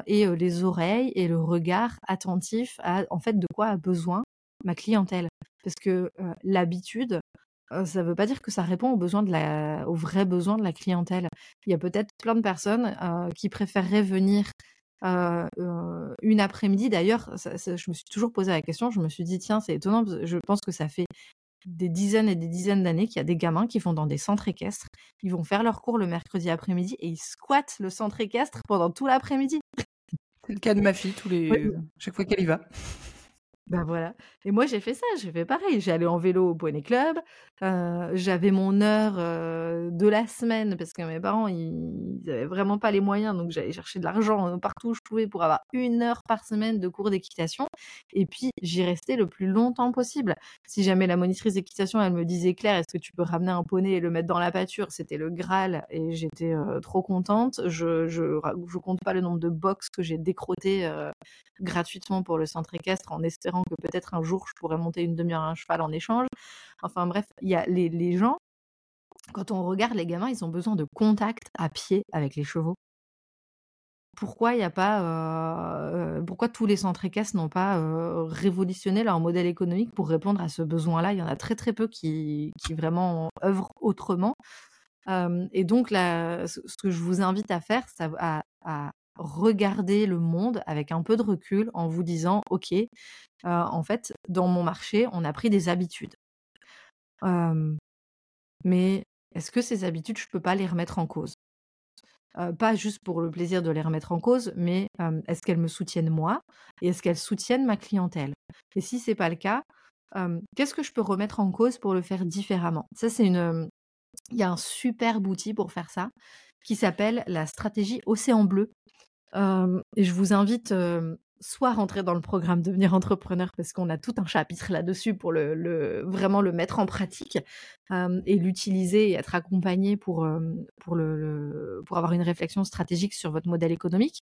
et les oreilles et le regard attentif à en fait de quoi a besoin ma clientèle, parce que l'habitude ça ne veut pas dire que ça répond aux, besoins de la, aux vrais besoins de la clientèle. Il y a peut-être plein de personnes qui préféreraient venir une après-midi. D'ailleurs, je me suis toujours posé la question, je me suis dit, tiens, c'est étonnant, je pense que ça fait des dizaines et des dizaines d'années qu'il y a des gamins qui vont dans des centres équestres, ils vont faire leur cours le mercredi après-midi et ils squattent le centre équestre pendant tout l'après-midi. C'est le cas de ma fille, tous les... chaque fois qu'elle y va. Ben voilà et moi j'ai fait ça, j'ai fait pareil, j'allais en vélo au poney club, j'avais mon heure, heu, de la semaine parce que mes parents ils ils avaient vraiment pas les moyens donc j'allais chercher de l'argent, partout où je pouvais pour avoir 1 heure par semaine de cours d'équitation et puis j'y restais le plus longtemps possible. Si jamais la monitrice d'équitation, elle me disait: «Claire, est-ce que tu peux ramener un poney et le mettre dans la pâture?» c'était le graal et j'étais, trop contente. Je je je compte pas le nombre de box que j'ai décrottées, gratuitement pour le centre équestre en que peut-être un jour je pourrais monter une demi-heure à un cheval en échange. Enfin bref, il y a les les gens, quand on regarde les gamins, ils ont besoin de contact à pied avec les chevaux. Pourquoi il a pas, heu, pourquoi tous les centres équestres n'ont pas, heu, révolutionné leur modèle économique pour répondre à ce besoin-là? Il y en a très, très peu qui qui vraiment œuvrent autrement. Hem et donc là, ce que je vous invite à faire, à à regarder le monde avec un peu de recul en vous disant: «OK, heu, en fait, dans mon marché, on a pris des habitudes. Mais est-ce que ces habitudes, je peux pas les remettre en cause?» Pas juste pour le plaisir de les remettre en cause, mais, est-ce qu'elles me soutiennent moi et est-ce qu'elles soutiennent ma clientèle? Et si c'est pas le cas, qu'est-ce que je peux remettre en cause pour le faire différemment? Ça, c'est une, il y a un superbe outil pour faire ça, qui s'appelle la stratégie océan bleu. Et je vous invite, soit rentrer dans le programme Devenir entrepreneur parce qu'on a tout un chapitre là-dessus pour vraiment le mettre en pratique, hem et l'utiliser et être accompagné pour, hem, pour avoir une réflexion stratégique sur votre modèle économique.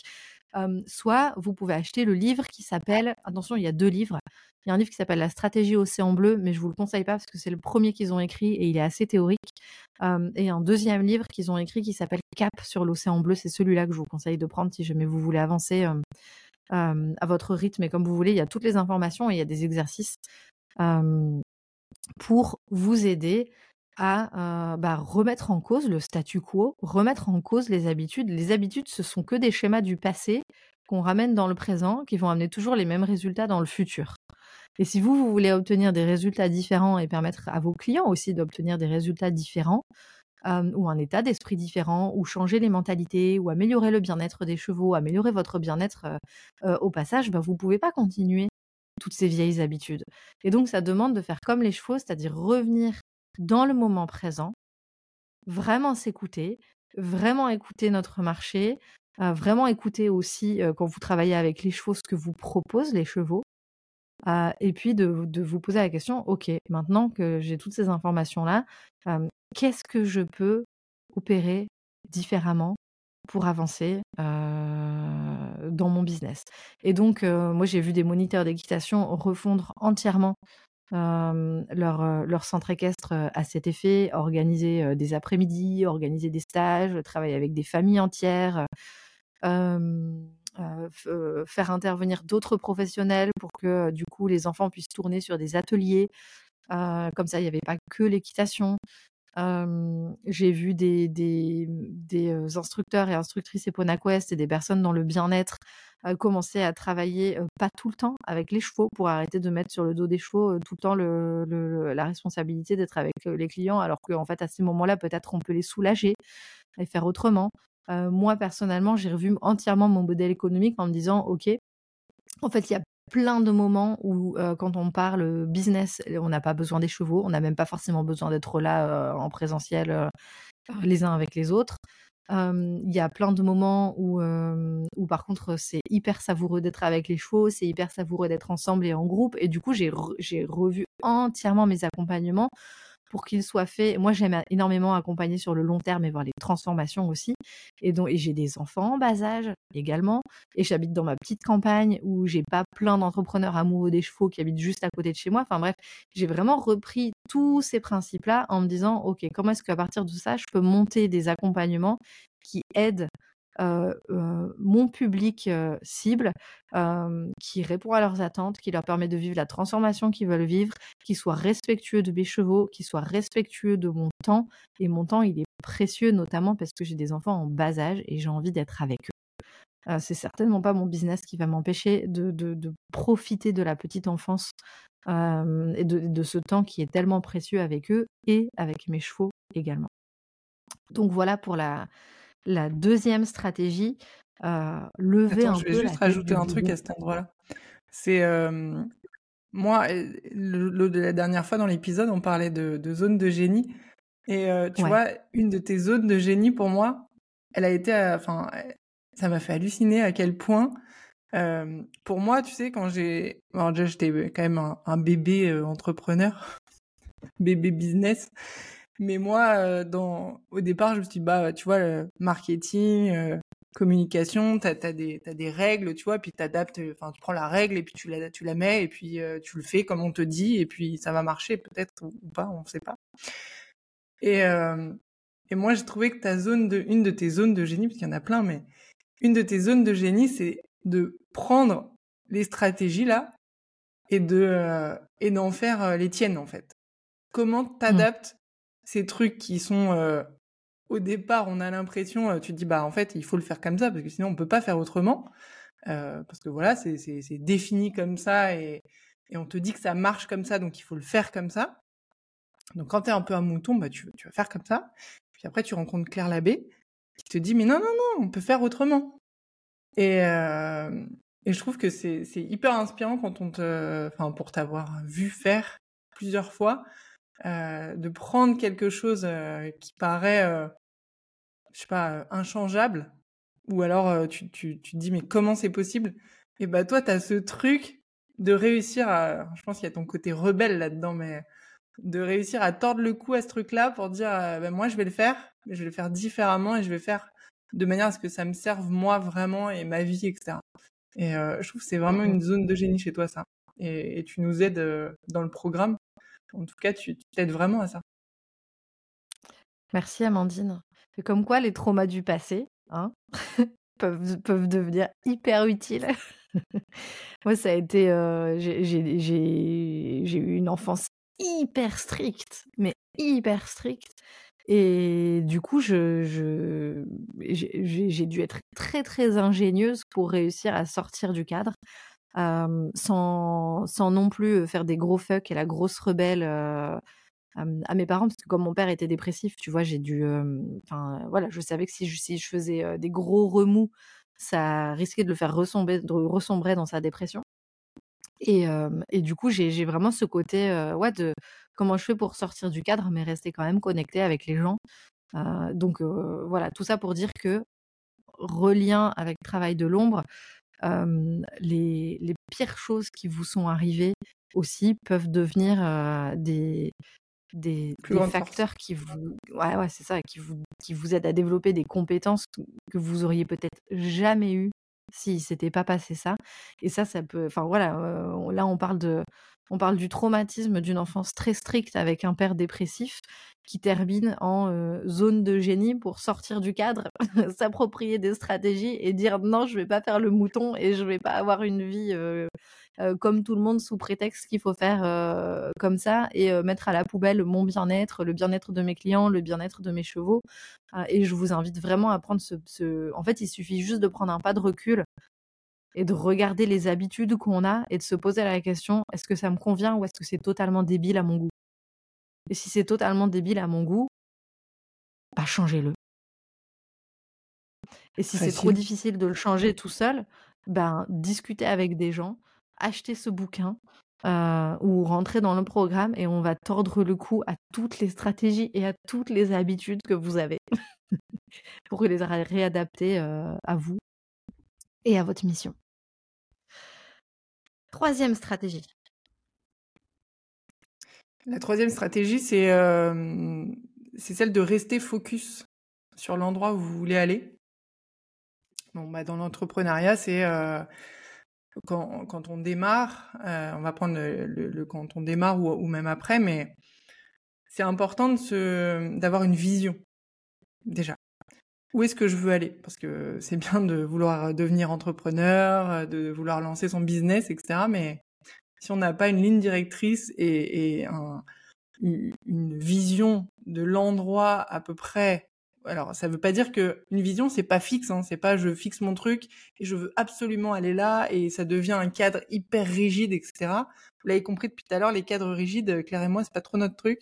Hem, soit vous pouvez acheter le livre qui s'appelle attention, il y a 2 livres. Il y a un livre qui s'appelle La stratégie océan bleu, mais je vous le conseille pas parce que c'est le premier qu'ils ont écrit et il est assez théorique. Et un deuxième livre qu'ils ont écrit qui s'appelle Cap sur l'océan bleu. C'est celui-là que je vous conseille de prendre si jamais vous voulez avancer, à votre rythme et comme vous voulez. Il y a toutes les informations et il y a des exercices, pour vous aider à, bah, remettre en cause le statu quo, remettre en cause les habitudes. Les habitudes, ce sont que des schémas du passé qu'on ramène dans le présent, qui vont amener toujours les mêmes résultats dans le futur. Et si vous, vous voulez obtenir des résultats différents et permettre à vos clients aussi d'obtenir des résultats différents, hem, ou un état d'esprit différent, ou changer les mentalités, ou améliorer le bien-être des chevaux, améliorer votre bien-être, heu heu, au passage, bah, vous pouvez pas continuer toutes ces vieilles habitudes. Et donc ça demande de faire comme les chevaux, c'est-à-dire revenir dans le moment présent, vraiment s'écouter, vraiment écouter notre marché, vraiment écouter aussi, quand vous travaillez avec les chevaux, ce que vous proposent les chevaux. Heu et puis de vous poser la question: «OK, maintenant que j'ai toutes ces informations-là, hem, qu'est-ce que je peux opérer différemment pour avancer, heu, dans mon business?» et donc heu, moi j'ai vu des moniteurs d'équitation refondre entièrement, leur, centre équestre, à cet effet, organiser, des après-midi, organiser des stages, travailler avec des familles entières, f heu, faire intervenir d'autres professionnels pour que, heu, du coup les enfants puissent tourner sur des ateliers. Comme ça, il y avait pas que l'équitation. J'ai vu des des, instructeurs et instructrices EponaQuest et des personnes dans le bien-être, commencer à travailler, pas tout le temps avec les chevaux pour arrêter de mettre sur le dos des chevaux, tout le temps le la responsabilité d'être avec, les clients alors qu'en fait à ces moments-là, peut-être on peut les soulager et faire autrement. Heu, moi personnellement, j'ai revu entièrement mon modèle économique en me disant: «OK, en fait, il y a plein de moments où, heu, quand on parle, heu, business, on n'a pas besoin des chevaux, on n'a même pas forcément besoin d'être là, en présentiel, les uns avec les autres. Il y a plein de moments où, où par contre, c'est hyper savoureux d'être avec les chevaux, c'est hyper savoureux d'être ensemble et en groupe» et du coup, j'ai revu entièrement mes accompagnements pour qu'ils soient faits moi j'aime énormément accompagner sur le long terme et voir les transformations aussi. Et donc et j'ai des enfants en bas âge également. Et j'habite dans ma petite campagne où j'ai pas plein d'entrepreneurs amoureux des chevaux qui habitent juste à côté de chez moi. Enfin bref, j'ai vraiment repris tous ces principes-là en me disant: «OK, comment est-ce qu'à partir de ça, je peux monter des accompagnements qui aident, heu heu, mon public, heu, cible, qui répond à leurs attentes, qui leur permet de vivre la transformation qu'ils veulent vivre, qui soit respectueux de mes chevaux, qui soit respectueux de mon temps» et mon temps, il est précieux notamment parce que j'ai des enfants en bas âge et j'ai envie d'être avec eux. C'est certainement pas mon business qui va m'empêcher de profiter de la petite enfance, et de ce temps qui est tellement précieux avec eux et avec mes chevaux également. Donc voilà pour la la 2e stratégie, heu, lever Attends, un je vais peu juste rajouter un truc à cet endroit-là. C'est, moi, le, la dernière fois dans l'épisode, on parlait de, de zone de génie. Et tu vois, une de tes zones de génie pour moi, elle a été, enfin, ça m'a fait halluciner à quel point, pour moi, tu sais, quand j'ai, alors déjà j'étais quand même un, bébé entrepreneur, bébé business, mais moi, dans, au départ, je me suis dit, bah, tu vois, le marketing, communication, tu as, des, as des règles, tu vois, puis tu adaptes, enfin, tu prends la règle et puis tu la, tu la mets et puis tu le fais comme on te dit et puis ça va marcher peut-être ou, pas, on ne sait pas. Et, et moi, j'ai trouvé que ta zone de, une de tes zones de génie, parce qu'il y en a plein, mais une de tes zones de génie, c'est de prendre les stratégies là et de et d'en faire les tiennes en fait. Comment mmh. t'adaptes ces trucs qui sont au départ, on a l'impression, tu te dis bah en fait il faut le faire comme ça parce que sinon on peut pas faire autrement parce que voilà c'est défini comme ça et et on te dit que ça marche comme ça donc il faut le faire comme ça. Donc quand tu es un peu un mouton, bah tu, tu vas faire comme ça. Puis après tu rencontres Claire Labbé qui te dit mais non non non on peut faire autrement. Et et je trouve que c'est c'est hyper inspirant quand on te enfin pour t'avoir vu faire plusieurs fois euh, de prendre quelque chose euh, qui paraît, euh, je sais pas, inchangeable, ou alors tu, tu, tu te dis mais comment c'est possible? Et bah toi, tu as ce truc de réussir à, je pense qu'il y a ton côté rebelle là-dedans, mais de réussir à tordre le cou à ce truc-là pour dire bah, moi je vais le faire, mais je vais le faire différemment et je vais faire de manière à ce que ça me serve moi vraiment et ma vie, etc. Et je trouve que c'est vraiment une zone de génie chez toi ça. Et, et tu nous aides dans le programme en tout cas, tu t'aides vraiment à ça. Merci Amandine. C'est comme quoi les traumas du passé hein, peuvent, peuvent devenir hyper utiles. Moi, ça a été. Euh, j'ai eu une enfance hyper stricte, mais hyper stricte. Et du coup, j'ai dû être très très ingénieuse pour réussir à sortir du cadre sans, sans non plus faire des gros fucks et la grosse rebelle à mes parents parce que comme mon père était dépressif, tu vois, j'ai dû, enfin voilà, je savais que si je, faisais des gros remous, ça risquait de le faire ressombrer, de ressombrer dans sa dépression. Et, et du coup, j'ai vraiment ce côté, ouais, de comment je fais pour sortir du cadre, mais rester quand même connecté avec les gens. donc voilà, tout ça pour dire que relien avec travail de l'ombre, les, les, pires choses qui vous sont arrivées aussi peuvent devenir des, des, facteurs qui vous, ouais, ouais, c'est ça, qui vous, qui vous aident à développer des compétences que vous auriez peut-être jamais eues si s'était pas passé ça. Et ça, ça peut, enfin voilà, là on parle de, on parle du traumatisme d'une enfance très stricte avec un père dépressif qui termine en zone de génie pour sortir du cadre, s'approprier des stratégies et dire non, je vais pas faire le mouton et je vais pas avoir une vie comme tout le monde sous prétexte qu'il faut faire comme ça et mettre à la poubelle mon bien-être, le bien-être de mes clients, le bien-être de mes chevaux. et je vous invite vraiment à prendre ce... En fait, il suffit juste de prendre un pas de recul et de regarder les habitudes qu'on a et de se poser la question est-ce que ça me convient ou est-ce que c'est totalement débile à mon goût? Et si c'est totalement débile à mon goût, bah changez-le. Et si c'est trop difficile de le changer tout seul, ben discutez avec des gens, achetez ce bouquin euh, ou rentrez dans le programme et on va tordre le cou à toutes les stratégies et à toutes les habitudes que vous avez pour les réadapter euh, à vous et à votre mission. Troisième stratégie. La troisième stratégie, c'est c'est celle de rester focus sur l'endroit où vous voulez aller. Bon, bah, dans l'entrepreneuriat, c'est quand, quand, on démarre, on va prendre le, quand on démarre ou, même après, mais c'est important d'avoir une vision déjà où est-ce que je veux aller? Parce que c'est bien de vouloir devenir entrepreneur, de vouloir lancer son business, etc. Mais si on n'a pas une ligne directrice et, une vision de l'endroit à peu près, alors ça veut pas dire que une vision c'est pas fixe, hein, c'est pas je fixe mon truc et je veux absolument aller là et ça devient un cadre hyper rigide, etc. Vous l'avez compris depuis tout à l'heure, les cadres rigides, Claire et moi, c'est pas trop notre truc.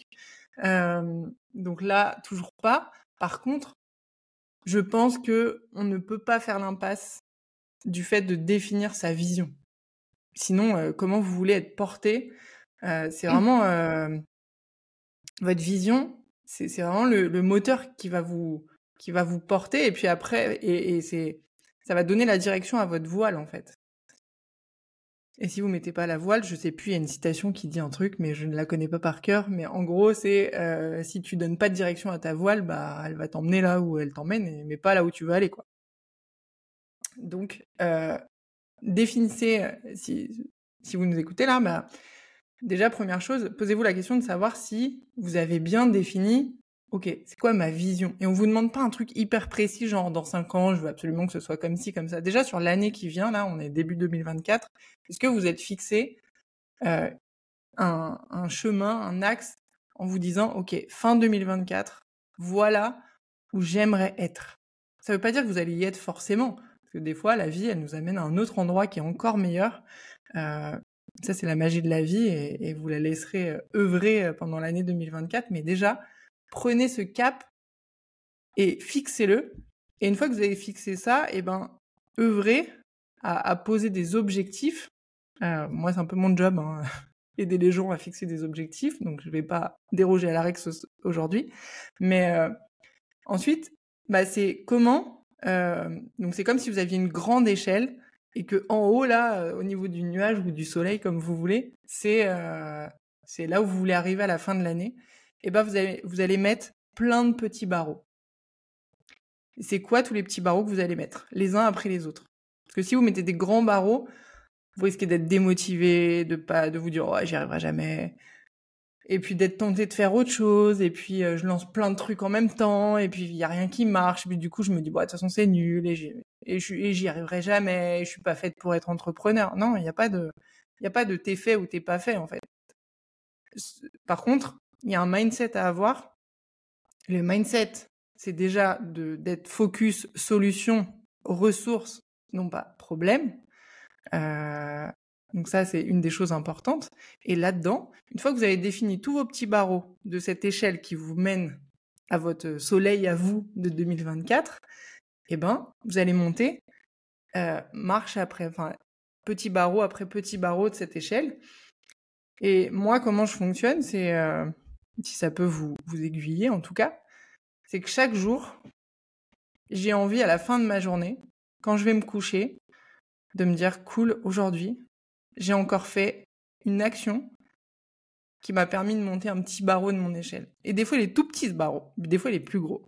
Euh, donc là, toujours pas. Par contre, je pense que on ne peut pas faire l'impasse du fait de définir sa vision. sinon, comment vous voulez être porté C'est vraiment votre vision. C'est vraiment le, moteur qui va vous qui va vous porter. Et puis après, et, et c'est ça va donner la direction à votre voile en fait. Et si vous mettez pas la voile, je sais plus, il y a une citation qui dit un truc, mais je ne la connais pas par cœur. Mais en gros, c'est euh, si tu donnes pas de direction à ta voile, bah elle va t'emmener là où elle t'emmène, mais pas là où tu veux aller, quoi. Donc, euh, définissez, euh, si, si vous nous écoutez là, bah, déjà première chose, posez-vous la question de savoir si vous avez bien défini ok, c'est quoi ma vision? Et on vous demande pas un truc hyper précis, genre dans 5 ans, je veux absolument que ce soit comme ci, comme ça. Déjà sur l'année qui vient, là, on est début 2024, est-ce que vous êtes fixé euh, un, un, chemin, un axe, en vous disant, ok, fin 2024, voilà où j'aimerais être. Ça veut pas dire que vous allez y être forcément, parce que des fois, la vie, elle nous amène à un autre endroit qui est encore meilleur. Euh, ça, c'est la magie de la vie, et, et vous la laisserez euh, œuvrer euh, pendant l'année 2024. Mais déjà, prenez ce cap et fixez-le. Et une fois que vous avez fixé ça, et eh ben, œuvrez à, poser des objectifs. Euh, moi, c'est un peu mon job, hein, aider les gens à fixer des objectifs, donc je ne vais pas déroger à la règle aujourd'hui. Mais euh, ensuite, bah, c'est comment. Euh, donc c'est comme si vous aviez une grande échelle et que en haut là, au niveau du nuage ou du soleil, comme vous voulez, c'est c'est là où vous voulez arriver à la fin de l'année eh ben vous allez, vous allez mettre plein de petits barreaux. C'est quoi tous les petits barreaux que vous allez mettre Les uns après les autres? Parce que si vous mettez des grands barreaux, vous risquez d'être démotivé, de pas, de vous dire oh j'y arriverai jamais, et puis d'être tenté de faire autre chose, et puis euh, je lance plein de trucs en même temps, et puis il y a rien qui marche, et puis du coup je me dis bon de toute façon c'est nul, et j'y arriverai jamais, je suis pas faite pour être entrepreneur. Non, il n'y a pas de, il a pas de t'es fait ou t'es pas fait en fait. Par contre, il y a un mindset à avoir. Le mindset, c'est déjà d'être focus solution, ressources, non pas problème. Euh, donc ça, c'est une des choses importantes. Et là-dedans, une fois que vous avez défini tous vos petits barreaux de cette échelle qui vous mène à votre soleil à vous de 2024, eh ben, vous allez monter euh, marche après, enfin, petit barreau après petit barreau de cette échelle. Et moi, comment je fonctionne, c'est euh, si ça peut vous, vous aiguiller en tout cas, c'est que chaque jour, j'ai envie à la fin de ma journée, quand je vais me coucher, de me dire cool, aujourd'hui, j'ai encore fait une action qui m'a permis de monter un petit barreau de mon échelle. Et des fois, les tout petits barreaux, des fois, les plus gros.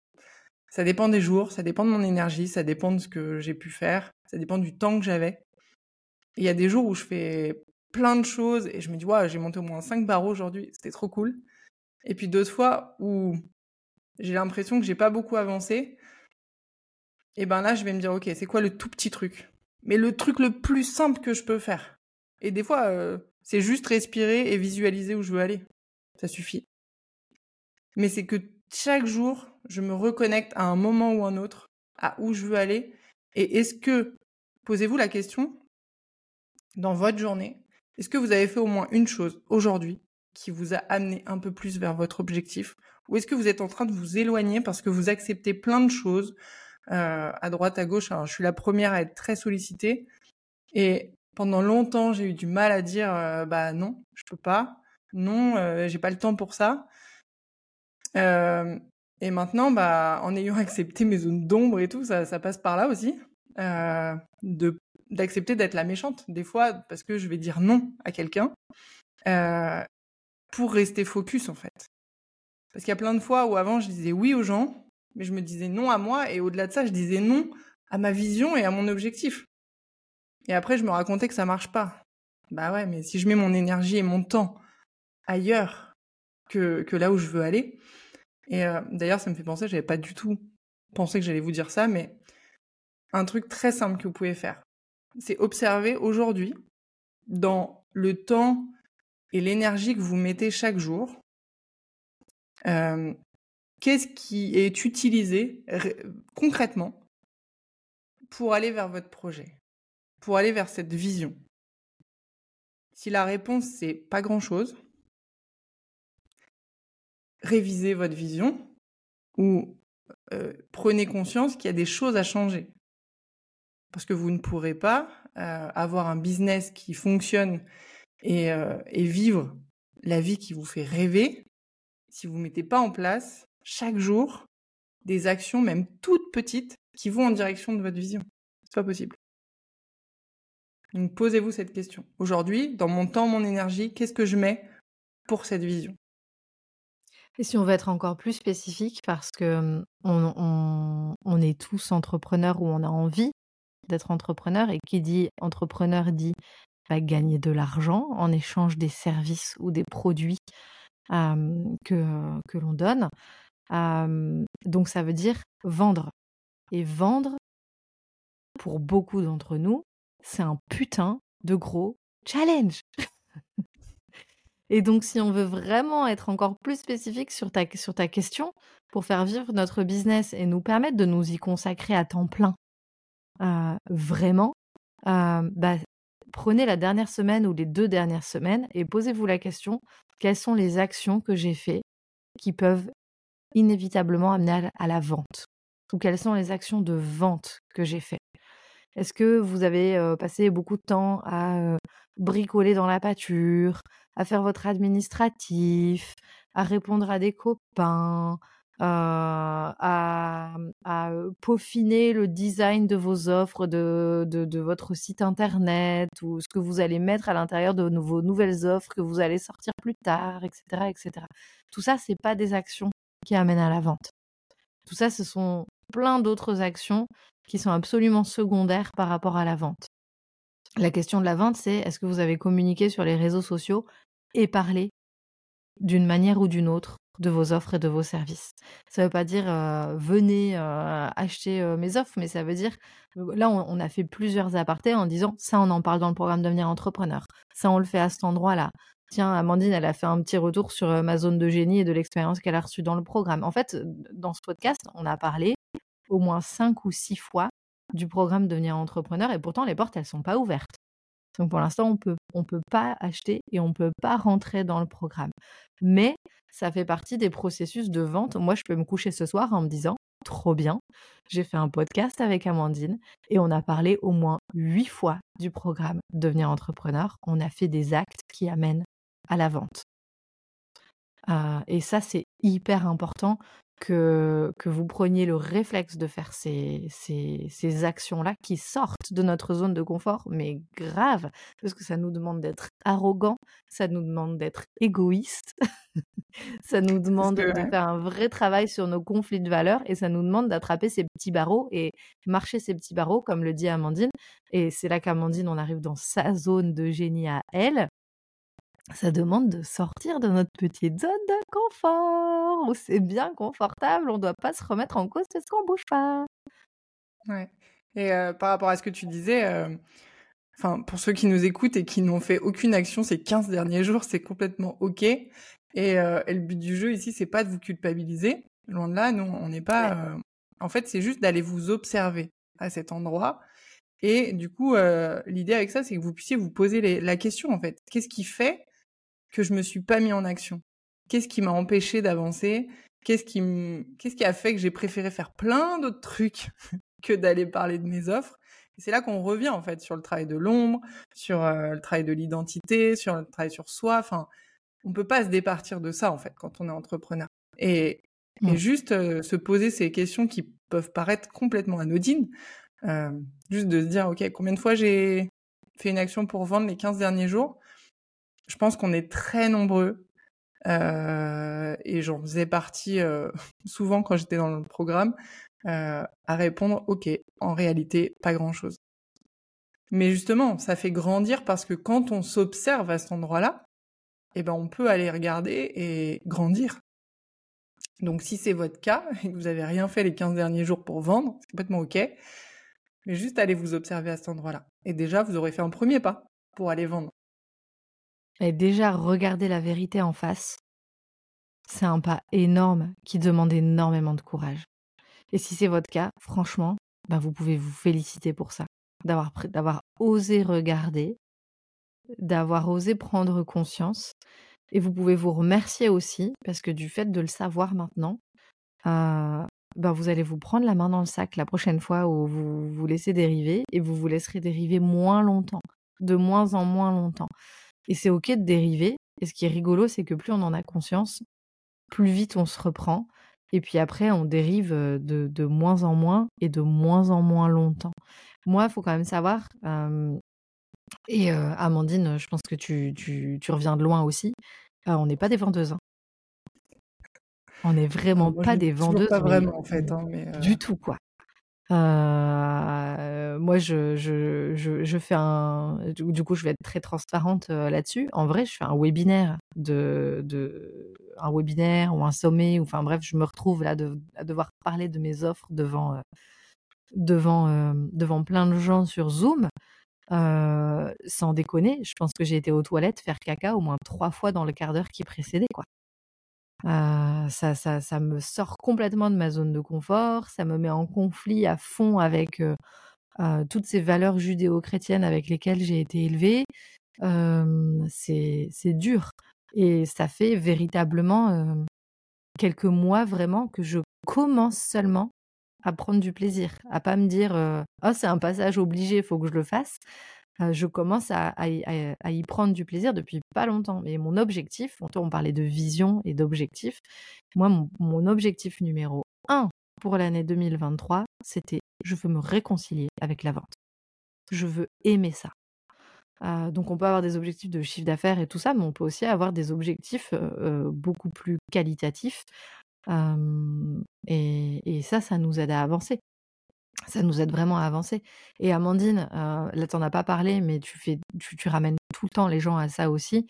Ça dépend des jours, ça dépend de mon énergie, ça dépend de ce que j'ai pu faire, ça dépend du temps que j'avais. Il y a des jours où je fais plein de choses et je me dis, ouais, j'ai monté au moins 5 barreaux aujourd'hui, c'était trop cool. Et puis d'autres fois où j'ai l'impression que j'ai pas beaucoup avancé, et ben là, je vais me dire, ok, c'est quoi le tout petit truc? Mais le truc le plus simple que je peux faire. Et des fois, euh, c'est juste respirer et visualiser où je veux aller. Ça suffit. Mais c'est que chaque jour, je me reconnecte à un moment ou un autre, à où je veux aller. Et est-ce que, posez-vous la question, dans votre journée, est-ce que vous avez fait au moins une chose aujourd'hui qui vous a amené un peu plus vers votre objectif Ou est-ce que vous êtes en train de vous éloigner parce que vous acceptez plein de choses euh, à droite, à gauche? Alors, je suis la première à être très sollicitée. Et pendant longtemps, j'ai eu du mal à dire euh, bah non, je peux pas. Non, euh, j'ai pas le temps pour ça. Euh, et maintenant, bah, en ayant accepté mes zones d'ombre et tout, ça, ça passe par là aussi. De d'accepter d'être la méchante des fois parce que je vais dire non à quelqu'un pour rester focus en fait. Parce qu'il y a plein de fois où avant je disais oui aux gens, mais je me disais non à moi et au-delà de ça, je disais non à ma vision et à mon objectif. Et après, je me racontais que ça marche pas. Bah ouais, mais si je mets mon énergie et mon temps ailleurs que, là où je veux aller. Et euh, d'ailleurs, ça me fait penser, j'avais pas du tout pensé que j'allais vous dire ça, mais un truc très simple que vous pouvez faire, c'est observer aujourd'hui, dans le temps et l'énergie que vous mettez chaque jour, euh, qu'est-ce qui est utilisé concrètement pour aller vers votre projet, pour aller vers cette vision? Si la réponse c'est pas grand-chose, révisez votre vision ou euh, prenez conscience qu'il y a des choses à changer. Parce que vous ne pourrez pas avoir un business qui fonctionne et, et vivre la vie qui vous fait rêver, si vous mettez pas en place chaque jour des actions, même toutes petites, qui vont en direction de votre vision. C'est pas possible. Donc posez-vous cette question. Aujourd'hui, dans mon temps, mon énergie, qu'est-ce que je mets pour cette vision? Et si on veut être encore plus spécifique, parce que on, on est tous entrepreneurs ou on a envie d'être entrepreneur, et qui dit entrepreneur dit va gagner de l'argent en échange des services ou des produits que, l'on donne. donc ça veut dire vendre. Et vendre, pour beaucoup d'entre nous, c'est un putain de gros challenge. Et donc, si on veut vraiment être encore plus spécifique sur ta, sur ta question, pour faire vivre notre business et nous permettre de nous y consacrer à temps plein, vraiment, bah, prenez la dernière semaine ou les deux dernières semaines et posez-vous la question, quelles sont les actions que j'ai faites qui peuvent inévitablement amener à la vente? Ou quelles sont les actions de vente que j'ai faites Est-ce que vous avez passé beaucoup de temps à bricoler dans la pâture, à faire votre administratif, à répondre à des copains, à, peaufiner le design de vos offres, de, de, votre site internet, ou ce que vous allez mettre à l'intérieur de vos nouvelles offres que vous allez sortir plus tard, etc. etc. Tout ça, ce n'est pas des actions qui amènent à la vente. Tout ça, ce sont plein d'autres actions qui sont absolument secondaires par rapport à la vente. La question de la vente, c'est est-ce que vous avez communiqué sur les réseaux sociaux et parlé d'une manière ou d'une autre de vos offres et de vos services. Ça ne veut pas dire venez acheter mes offres, mais ça veut dire là on, a fait plusieurs apartés en disant ça on en parle dans le programme devenir entrepreneur, ça on le fait à cet endroit-là. Tiens, Amandine, elle a fait un petit retour sur ma zone de génie et de l'expérience qu'elle a reçue dans le programme. En fait, dans ce podcast, on a parlé au moins cinq ou six fois du programme devenir entrepreneur et pourtant les portes elles sont pas ouvertes. Donc pour l'instant, on peut, on peut pas acheter et on peut pas rentrer dans le programme. Mais ça fait partie des processus de vente. Moi, je peux me coucher ce soir en me disant, trop bien, j'ai fait un podcast avec Amandine et on a parlé au moins huit fois du programme Devenir entrepreneur. On a fait des actes qui amènent à la vente. Euh, et ça, c'est hyper important que, que vous preniez le réflexe de faire ces, ces, ces actions-là qui sortent de notre zone de confort, mais grave, parce que ça nous demande d'être arrogant, ça nous demande d'être égoïste, ça nous demande de faire un vrai travail sur nos conflits de valeurs et ça nous demande d'attraper ces petits barreaux et marcher ces petits barreaux, comme le dit Amandine. Et c'est là qu'Amandine, on arrive dans sa zone de génie à elle ça demande de sortir de notre petite zone de confort, où c'est bien confortable, on ne doit pas se remettre en cause parce qu'on bouge pas. Ouais. Et par rapport à ce que tu disais, enfin, pour ceux qui nous écoutent et qui n'ont fait aucune action ces 15 derniers jours, c'est complètement OK. Et, et, le but du jeu ici, c'est pas de vous culpabiliser. Loin de là, nous, on n'est pas. En fait, c'est juste d'aller vous observer à cet endroit. Et du coup, l'idée avec ça, c'est que vous puissiez vous poser la question, en fait. Qu'est-ce qui fait que je me suis pas mis en action Qu'est-ce qui m'a empêché d'avancer? Qu'est-ce qui, qu'est-ce qui a fait que j'ai préféré faire plein d'autres trucs que d'aller parler de mes offres? Et c'est là qu'on revient en fait sur le travail de l'ombre, sur euh, le travail de l'identité, sur le travail sur soi. Enfin, on peut pas se départir de ça en fait quand on est entrepreneur. Et, et mmh. juste euh, se poser ces questions qui peuvent paraître complètement anodines, euh, juste de se dire ok combien de fois j'ai fait une action pour vendre les 15 derniers jours? Je pense qu'on est très nombreux euh, et j'en faisais partie euh, souvent quand j'étais dans le programme euh, à répondre ok en réalité pas grand chose mais justement ça fait grandir parce que quand on s'observe à cet endroit là eh ben on peut aller regarder et grandir. Donc si c'est votre cas et que vous avez rien fait les 15 derniers jours pour vendre c'est complètement ok. Mais juste allez vous observer à cet endroit là et déjà vous aurez fait un premier pas pour aller vendre et déjà, regarder la vérité en face, c'est un pas énorme qui demande énormément de courage. Et si c'est votre cas, franchement, ben vous pouvez vous féliciter pour ça, d'avoir, osé regarder, d'avoir osé prendre conscience. Et vous pouvez vous remercier aussi, parce que du fait de le savoir maintenant, euh, ben vous allez vous prendre la main dans le sac la prochaine fois où vous vous laissez dériver et vous vous laisserez dériver moins longtemps, de moins en moins longtemps. Et c'est ok de dériver. Et ce qui est rigolo, c'est que plus on en a conscience, plus vite on se reprend. Et puis après, on dérive de, de moins en moins et de moins en moins longtemps. Moi, il faut quand même savoir, et Amandine, je pense que tu, tu, tu, reviens de loin aussi, on n'est pas des vendeuses. Hein. On n'est vraiment pas des vendeuses. Pas vraiment, en fait. Hein, mais Du tout, quoi. Moi, je, je, je, fais un. Du coup, je vais être très transparente là-dessus. En vrai, je fais un webinaire de, de un webinaire ou un sommet. Ou, enfin bref, je me retrouve là à devoir parler de mes offres devant devant devant plein de gens sur Zoom. sans déconner, je pense que j'ai été aux toilettes faire caca au moins trois fois dans le quart d'heure qui précédait, quoi. Euh, ça, ça, ça me sort complètement de ma zone de confort, ça me met en conflit à fond avec euh, toutes ces valeurs judéo-chrétiennes avec lesquelles j'ai été élevée. c'est dur. Et ça fait véritablement quelques mois vraiment que je commence seulement à prendre du plaisir, à pas me dire oh c'est un passage obligé, il faut que je le fasse je commence à, y prendre du plaisir depuis pas longtemps. Mais mon objectif, on parlait de vision et d'objectif, moi, mon, objectif numéro un pour l'année 2023, c'était je veux me réconcilier avec la vente. Je veux aimer ça. donc on peut avoir des objectifs de chiffre d'affaires et tout ça, mais on peut aussi avoir des objectifs beaucoup plus qualitatifs. et, ça, ça nous aide à avancer ça nous aide vraiment à avancer. Et Amandine, euh, là, tu n'en as pas parlé, mais tu, fais, tu, ramènes tout le temps les gens à ça aussi.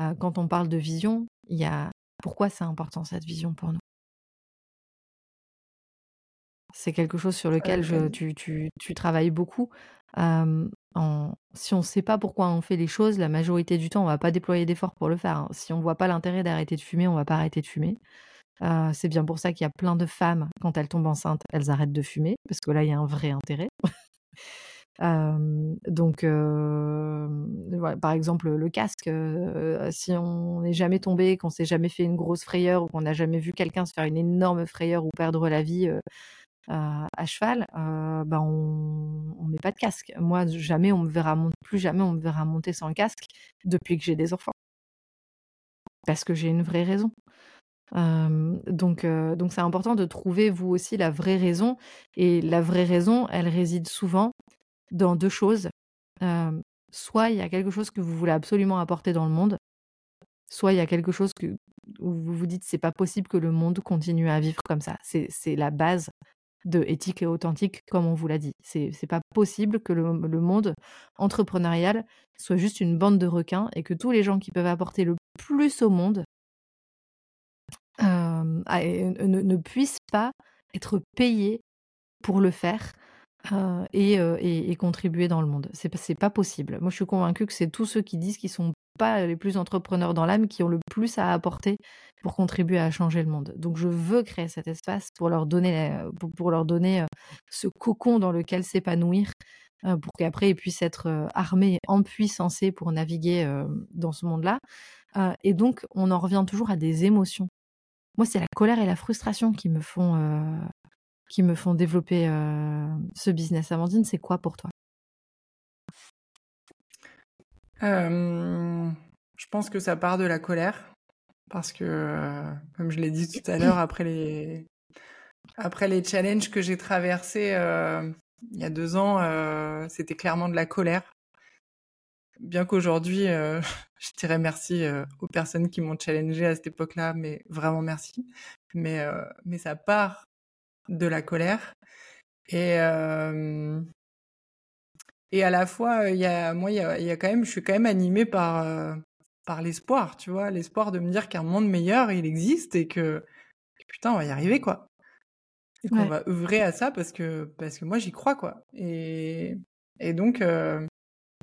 Euh, quand on parle de vision, il y a pourquoi c'est important cette vision pour nous? C'est quelque chose sur lequel je, tu, tu, tu, travailles beaucoup. en, si on ne sait pas pourquoi on fait les choses, la majorité du temps, on ne va pas déployer d'efforts pour le faire. Hein. Si on ne voit pas l'intérêt d'arrêter de fumer, on ne va pas arrêter de fumer c'est bien pour ça qu'il y a plein de femmes, quand elles tombent enceintes, elles arrêtent de fumer, parce que là, il y a un vrai intérêt. donc, par exemple, le casque, si on n'est jamais tombé, qu'on s'est jamais fait une grosse frayeur ou qu'on n'a jamais vu quelqu'un se faire une énorme frayeur ou perdre la vie à cheval, ben on, on met pas de casque. Moi, jamais on me verra plus jamais on me verra monter sans casque depuis que j'ai des enfants, parce que j'ai une vraie raison donc, donc c'est important de trouver vous aussi la vraie raison. Et la vraie raison, elle réside souvent dans deux choses. soit il y a quelque chose que vous voulez absolument apporter dans le monde, soit il y a quelque chose que, où vous vous dites c'est pas possible que le monde continue à vivre comme ça. C'est la base de éthique et authentique, comme on vous l'a dit. C'est pas possible que le, monde entrepreneurial soit juste une bande de requins et que tous les gens qui peuvent apporter le plus au monde ne, puissent pas être payés pour le faire et, contribuer dans le monde. C'est, c'est pas possible. Moi, je suis convaincue que c'est tous ceux qui disent qu'ils sont pas les plus entrepreneurs dans l'âme qui ont le plus à apporter pour contribuer à changer le monde. Donc, je veux créer cet espace pour leur donner, pour, leur donner ce cocon dans lequel s'épanouir pour qu'après ils puissent être armés, empuissancés pour naviguer dans ce monde-là. et donc, on en revient toujours à des émotions. Moi, c'est la colère et la frustration qui me font, euh, qui me font développer euh, ce business. Amandine, c'est quoi pour toi? Je pense que ça part de la colère. Parce que, euh, comme je l'ai dit tout à l'heure, après les, après les challenges que j'ai traversés il y a deux ans, c'était clairement de la colère bien qu'aujourd'hui, euh, je dirais merci euh, aux personnes qui m'ont challengé à cette époque-là, mais vraiment merci. Mais, euh, mais ça part de la colère. Et, et à la fois, il y a, moi, il y a, y a, quand même, je suis quand même animée par, par l'espoir, tu vois, l'espoir de me dire qu'un monde meilleur, il existe et que, putain, on va y arriver, quoi. Et qu'on va œuvrer à ça parce que, parce que moi, j'y crois, quoi. Et, et donc,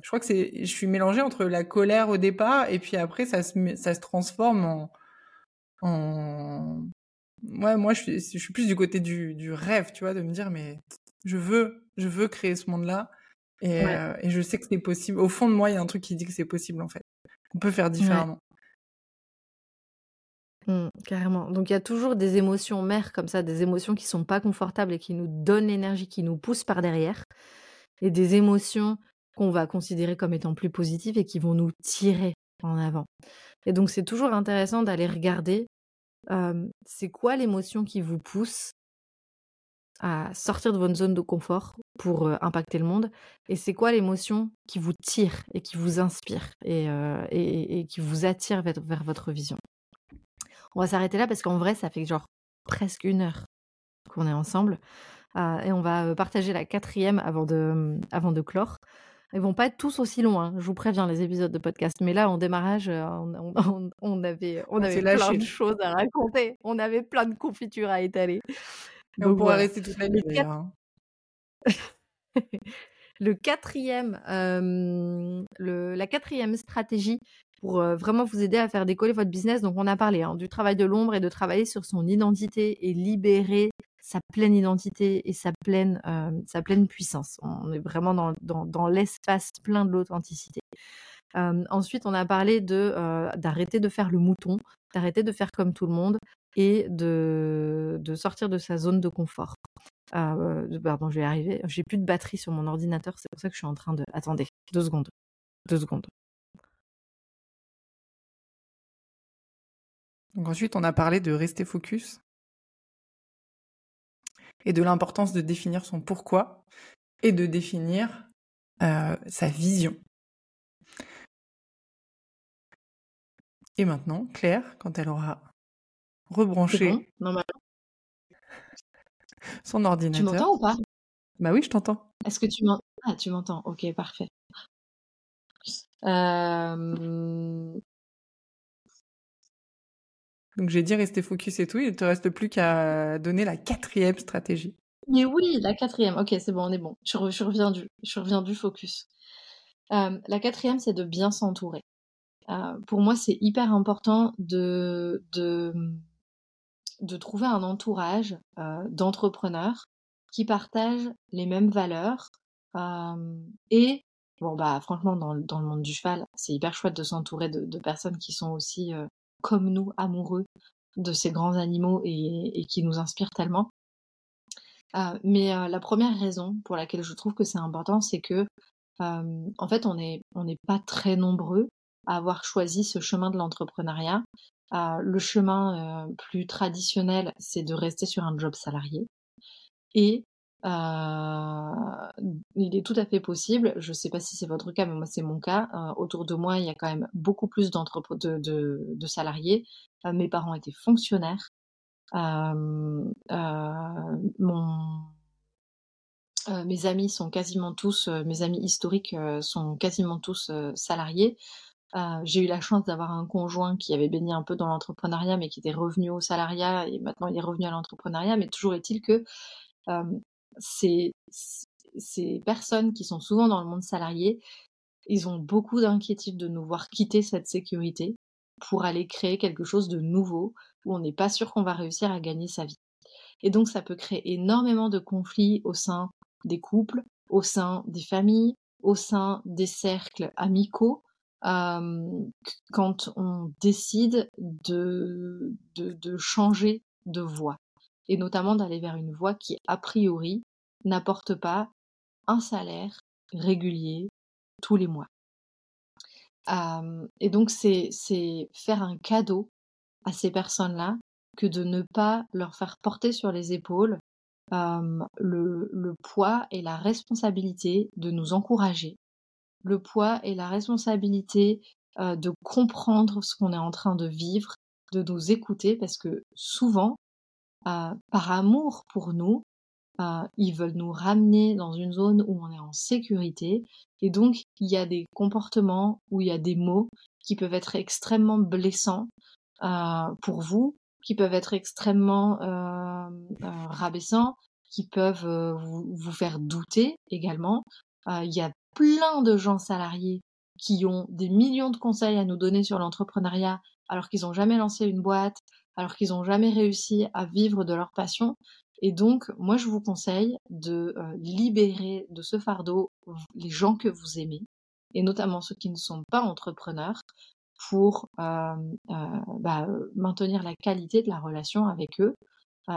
je crois que c'est, je suis mélangée entre la colère au départ et puis après ça se, ça se transforme en, en, ouais, moi je suis, je suis plus du côté du, du rêve, tu vois, de me dire mais je veux, je veux créer ce monde-là et, euh, et je sais que c'est possible. Au fond de moi, il y a un truc qui dit que c'est possible en fait. On peut faire différemment. Mmh, carrément. Donc il y a toujours des émotions mères comme ça, des émotions qui sont pas confortables et qui nous donnent l'énergie, qui nous poussent par derrière, et des émotions qu'on va considérer comme étant plus positives et qui vont nous tirer en avant. Et donc c'est toujours intéressant d'aller regarder c'est quoi l'émotion qui vous pousse à sortir de votre zone de confort pour impacter le monde et c'est quoi l'émotion qui vous tire et qui vous inspire et, qui vous attire vers, vers, votre vision. On va s'arrêter là parce qu'en vrai ça fait genre presque une heure qu'on est ensemble et on va partager la quatrième avant de, avant de clore. Ils vont pas être tous aussi longs, hein, je vous préviens, les épisodes de podcast. Mais là, en démarrage, euh, on, avait, on avait plein de choses à raconter. On avait plein de confitures à étaler. Donc, on pourrait rester toute la nuit. Hein. le quatrième, euh, le, la quatrième stratégie pour euh, vraiment vous aider à faire décoller votre business. Donc, on a parlé hein, du travail de l'ombre et de travailler sur son identité et libérer sa pleine identité et sa pleine, euh, sa pleine puissance. On est vraiment dans, dans, l'espace plein de l'authenticité. Euh, ensuite, on a parlé de euh, d'arrêter de faire le mouton, d'arrêter de faire comme tout le monde et de, de sortir de sa zone de confort. pardon, je vais arriver. J'ai plus de batterie sur mon ordinateur, c'est pour ça que je suis en train de. Attendez, deux secondes. Deux secondes. Donc ensuite, on a parlé de rester focus et de l'importance de définir son pourquoi et de définir euh, sa vision. Et maintenant, Claire, quand elle aura rebranché son ordinateur. Tu m'entends ou pas? Bah oui, je t'entends. Est-ce que tu m'entends Ah, tu m'entends. Ok, parfait. Euh, donc j'ai dit rester focus et tout, il te reste plus qu'à donner la quatrième stratégie. Mais oui, la quatrième. Ok, c'est bon, on est bon. Je, reviens du, je reviens du focus. Euh, la quatrième, c'est de bien s'entourer. Euh, pour moi, c'est hyper important de, de, de trouver un entourage euh, d'entrepreneurs qui partagent les mêmes valeurs et bon bah franchement dans, le monde du cheval, c'est hyper chouette de s'entourer de, personnes qui sont aussi comme nous, amoureux de ces grands animaux et, qui nous inspirent tellement. Euh, mais euh, la première raison pour laquelle je trouve que c'est important, c'est que euh, en fait, on n'est pas très nombreux à avoir choisi ce chemin de l'entrepreneuriat. le chemin plus traditionnel, c'est de rester sur un job salarié. Et euh, il est tout à fait possible, je ne sais pas si c'est votre cas, mais moi c'est mon cas. Euh, autour de moi, il y a quand même beaucoup plus de, de, de, salariés. Euh, mes parents étaient fonctionnaires. mon, mes amis sont quasiment tous, mes amis historiques sont quasiment tous salariés. j'ai eu la chance d'avoir un conjoint qui avait baigné un peu dans l'entrepreneuriat, mais qui était revenu au salariat et maintenant il est revenu à l'entrepreneuriat. Mais toujours est-il que ces, ces personnes qui sont souvent dans le monde salarié, ils ont beaucoup d'inquiétude de nous voir quitter cette sécurité pour aller créer quelque chose de nouveau où on n'est pas sûr qu'on va réussir à gagner sa vie. Et donc ça peut créer énormément de conflits au sein des couples, au sein des familles, au sein des cercles amicaux, quand on décide de, de, de changer de voie et notamment d'aller vers une voie qui, a priori, n'apporte pas un salaire régulier tous les mois. et donc, c'est faire un cadeau à ces personnes-là que de ne pas leur faire porter sur les épaules le, le, poids et la responsabilité de nous encourager, le poids et la responsabilité de comprendre ce qu'on est en train de vivre, de nous écouter, parce que souvent, euh, par amour pour nous, euh, ils veulent nous ramener dans une zone où on est en sécurité. Et donc, il y a des comportements ou il y a des mots qui peuvent être extrêmement blessants euh, pour vous, qui peuvent être extrêmement rabaissants, qui peuvent vous, vous, faire douter également. il y a plein de gens salariés qui ont des millions de conseils à nous donner sur l'entrepreneuriat alors qu'ils n'ont jamais lancé une boîte, alors qu'ils n'ont jamais réussi à vivre de leur passion. Et donc, moi, je vous conseille de euh, libérer de ce fardeau les gens que vous aimez, et notamment ceux qui ne sont pas entrepreneurs, pour bah, maintenir la qualité de la relation avec eux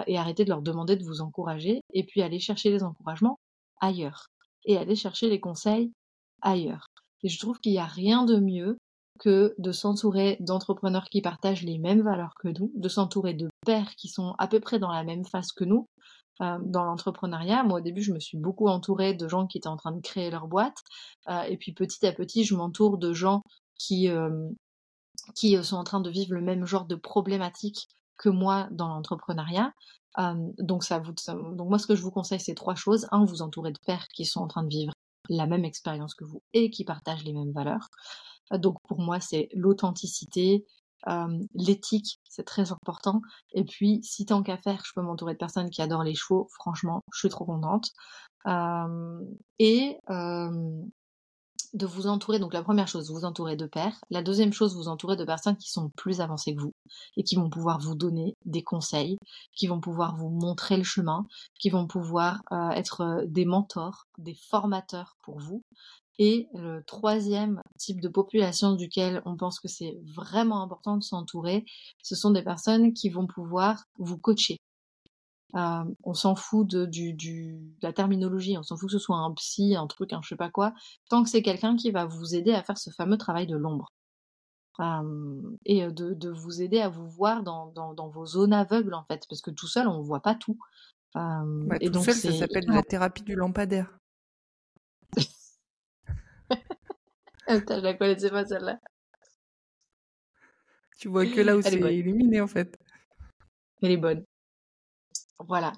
et arrêter de leur demander de vous encourager et puis aller chercher les encouragements ailleurs et aller chercher les conseils ailleurs. Et je trouve qu'il n'y a rien de mieux que de s'entourer d'entrepreneurs qui partagent les mêmes valeurs que nous, de s'entourer de pairs qui sont à peu près dans la même phase que nous. Euh, dans l'entrepreneuriat, moi au début, je me suis beaucoup entourée de gens qui étaient en train de créer leur boîte, euh, et puis petit à petit, je m'entoure de gens qui euh, qui sont en train de vivre le même genre de problématiques que moi dans l'entrepreneuriat. donc ça vous, donc moi ce que je vous conseille c'est trois choses. Un, vous entourer de pairs qui sont en train de vivre la même expérience que vous et qui partagent les mêmes valeurs. Donc pour moi, c'est l'authenticité, l'éthique, c'est très important. Et puis, si tant qu'à faire, je peux m'entourer de personnes qui adorent les chevaux, franchement, je suis trop contente. et de vous entourer, donc la première chose, vous entourer de pairs. La deuxième chose, vous entourer de personnes qui sont plus avancées que vous et qui vont pouvoir vous donner des conseils, qui vont pouvoir vous montrer le chemin, qui vont pouvoir être des mentors, des formateurs pour vous. Et le troisième type de population duquel on pense que c'est vraiment important de s'entourer, ce sont des personnes qui vont pouvoir vous coacher. Euh, on s'en fout de, du, du, la terminologie, on s'en fout que ce soit un psy, un truc, un je sais pas quoi, tant que c'est quelqu'un qui va vous aider à faire ce fameux travail de l'ombre. Euh, et de, de, vous aider à vous voir dans, dans, dans, vos zones aveugles, en fait, parce que tout seul, on ne voit pas tout. Euh, et tout donc seul, ça s'appelle la thérapie du lampadaire. je la connaissais pas celle-là. Tu vois que là où c'est illuminé en fait. Elle est bonne. Voilà.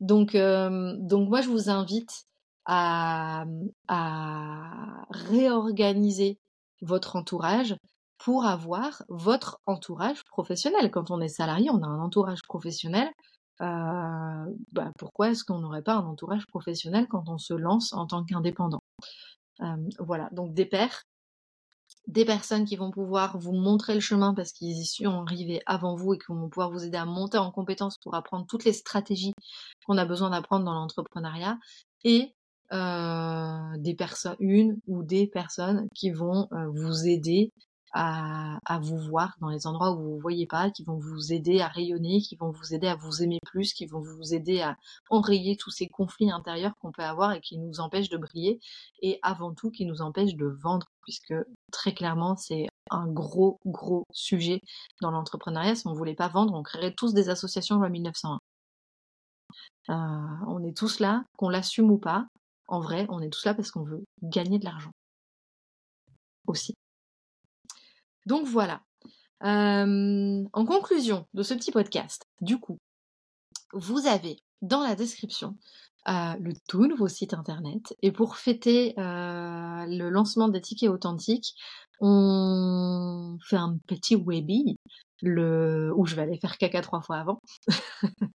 Donc, euh, donc moi je vous invite à, à réorganiser votre entourage pour avoir votre entourage professionnel. Quand on est salarié, on a un entourage professionnel. Euh, bah pourquoi est-ce qu'on n'aurait pas un entourage professionnel quand on se lance en tant qu'indépendant? Voilà, donc des pairs, des personnes qui vont pouvoir vous montrer le chemin parce qu'ils y sont arrivés avant vous et qui vont pouvoir vous aider à monter en compétences pour apprendre toutes les stratégies qu'on a besoin d'apprendre dans l'entrepreneuriat et des personnes, une ou des personnes qui vont vous aider à, vous voir dans les endroits où vous ne voyez pas, qui vont vous aider à rayonner, qui vont vous aider à vous aimer plus, qui vont vous aider à enrayer tous ces conflits intérieurs qu'on peut avoir et qui nous empêchent de briller, et avant tout qui nous empêchent de vendre, puisque très clairement c'est un gros gros sujet dans l'entrepreneuriat. Si on ne voulait pas vendre, on créerait tous des associations loi 1901. Euh, on est tous là, qu'on l'assume ou pas. En vrai, on est tous là parce qu'on veut gagner de l'argent. Aussi. Donc voilà. en conclusion de ce petit podcast, du coup, vous avez dans la description le tout nouveau site internet. Et pour fêter le lancement des tickets authentiques, on fait un petit webi le où je vais aller faire caca trois fois avant.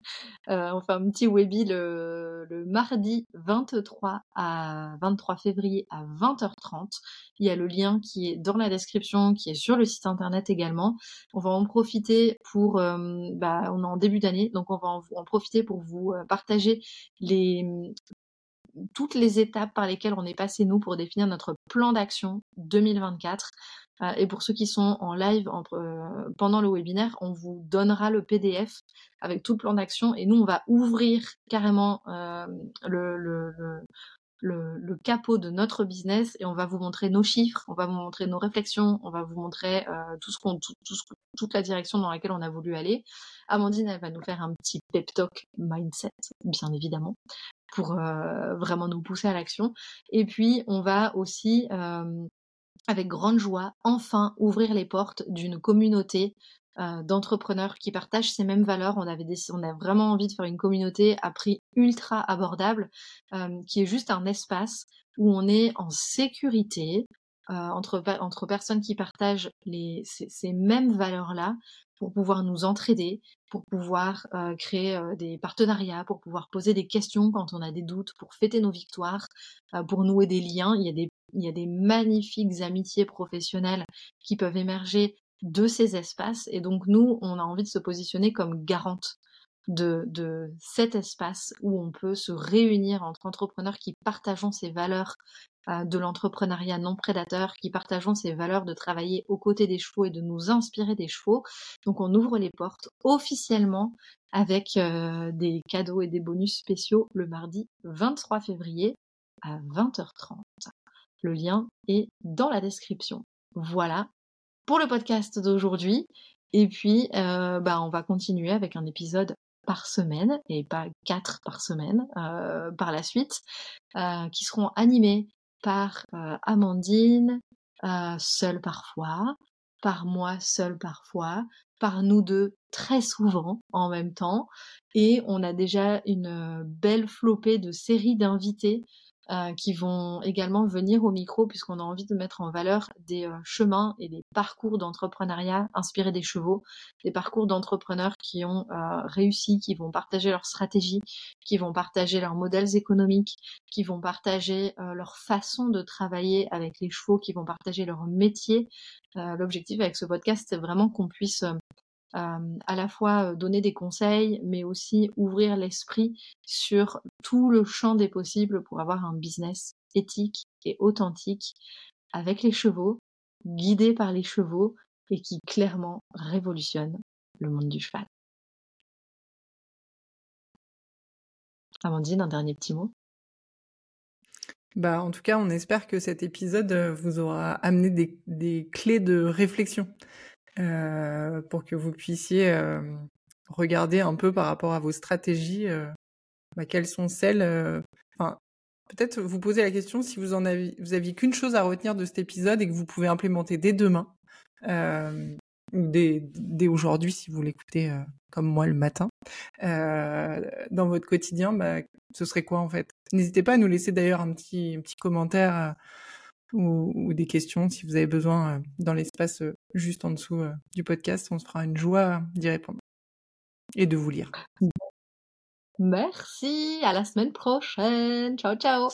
euh, on fait un petit webi le, le, mardi 23 à 23 février à 20h30. Il y a le lien qui est dans la description, qui est sur le site internet également. On va en profiter pour, euh, bah, on est en début d'année, donc on va en, en profiter pour vous euh, partager les toutes les étapes par lesquelles on est passé nous pour définir notre plan d'action 2024. Euh, et pour ceux qui sont en live euh, pendant le webinaire, on vous donnera le PDF avec tout le plan d'action et nous, on va ouvrir carrément euh, le, le, le, le, capot de notre business et on va vous montrer nos chiffres, on va vous montrer nos réflexions, on va vous montrer tout ce qu'on, tout, toute la direction dans laquelle on a voulu aller. Amandine, elle va nous faire un petit pep talk mindset, bien évidemment, pour vraiment nous pousser à l'action. Et puis, on va aussi avec grande joie, enfin ouvrir les portes d'une communauté euh, d'entrepreneurs qui partagent ces mêmes valeurs. On avait on a vraiment envie de faire une communauté à prix ultra abordable, euh, qui est juste un espace où on est en sécurité euh, entre, entre personnes qui partagent les, ces, mêmes valeurs-là pour pouvoir nous entraider, pour pouvoir créer des partenariats, pour pouvoir poser des questions quand on a des doutes, pour fêter nos victoires, pour nouer des liens. Il y a des il y a des magnifiques amitiés professionnelles qui peuvent émerger de ces espaces. Et donc nous, on a envie de se positionner comme garante de, de cet espace où on peut se réunir entre entrepreneurs qui partageons ces valeurs euh, de l'entrepreneuriat non prédateur, qui partageons ces valeurs de travailler aux côtés des chevaux et de nous inspirer des chevaux. Donc on ouvre les portes officiellement avec euh, des cadeaux et des bonus spéciaux le mardi 23 février à 20h30. Le lien est dans la description. Voilà pour le podcast d'aujourd'hui. Et puis, euh, bah, on va continuer avec un épisode par semaine et pas quatre par semaine euh, par la suite, euh, qui seront animés par Amandine, seule parfois, par moi seule parfois, par nous deux très souvent en même temps. Et on a déjà une belle flopée de séries d'invités euh, qui vont également venir au micro puisqu'on a envie de mettre en valeur des euh, chemins et des parcours d'entrepreneuriat inspirés des chevaux, des parcours d'entrepreneurs qui ont euh, réussi, qui vont partager leurs stratégies, qui vont partager leurs modèles économiques, qui vont partager leur façon de travailler avec les chevaux, qui vont partager leur métier. L'objectif avec ce podcast, c'est vraiment qu'on puisse à la fois donner des conseils, mais aussi ouvrir l'esprit sur tout le champ des possibles pour avoir un business éthique et authentique avec les chevaux, guidé par les chevaux et qui clairement révolutionne le monde du cheval. Amandine, un dernier petit mot? Bah, en tout cas, on espère que cet épisode vous aura amené des, des clés de réflexion euh, pour que vous puissiez euh, regarder un peu par rapport à vos stratégies, euh, bah, quelles sont celles. Enfin, peut-être vous poser la question si vous en avez, vous aviez qu'une chose à retenir de cet épisode et que vous pouvez implémenter dès demain ou dès, dès aujourd'hui si vous l'écoutez comme moi le matin dans votre quotidien, bah, ce serait quoi en fait? N'hésitez pas à nous laisser d'ailleurs un petit, un petit commentaire ou, des questions si vous avez besoin euh, dans l'espace euh, juste en dessous euh, du podcast. On se fera une joie d'y répondre et de vous lire. Merci, à la semaine prochaine. Ciao, ciao.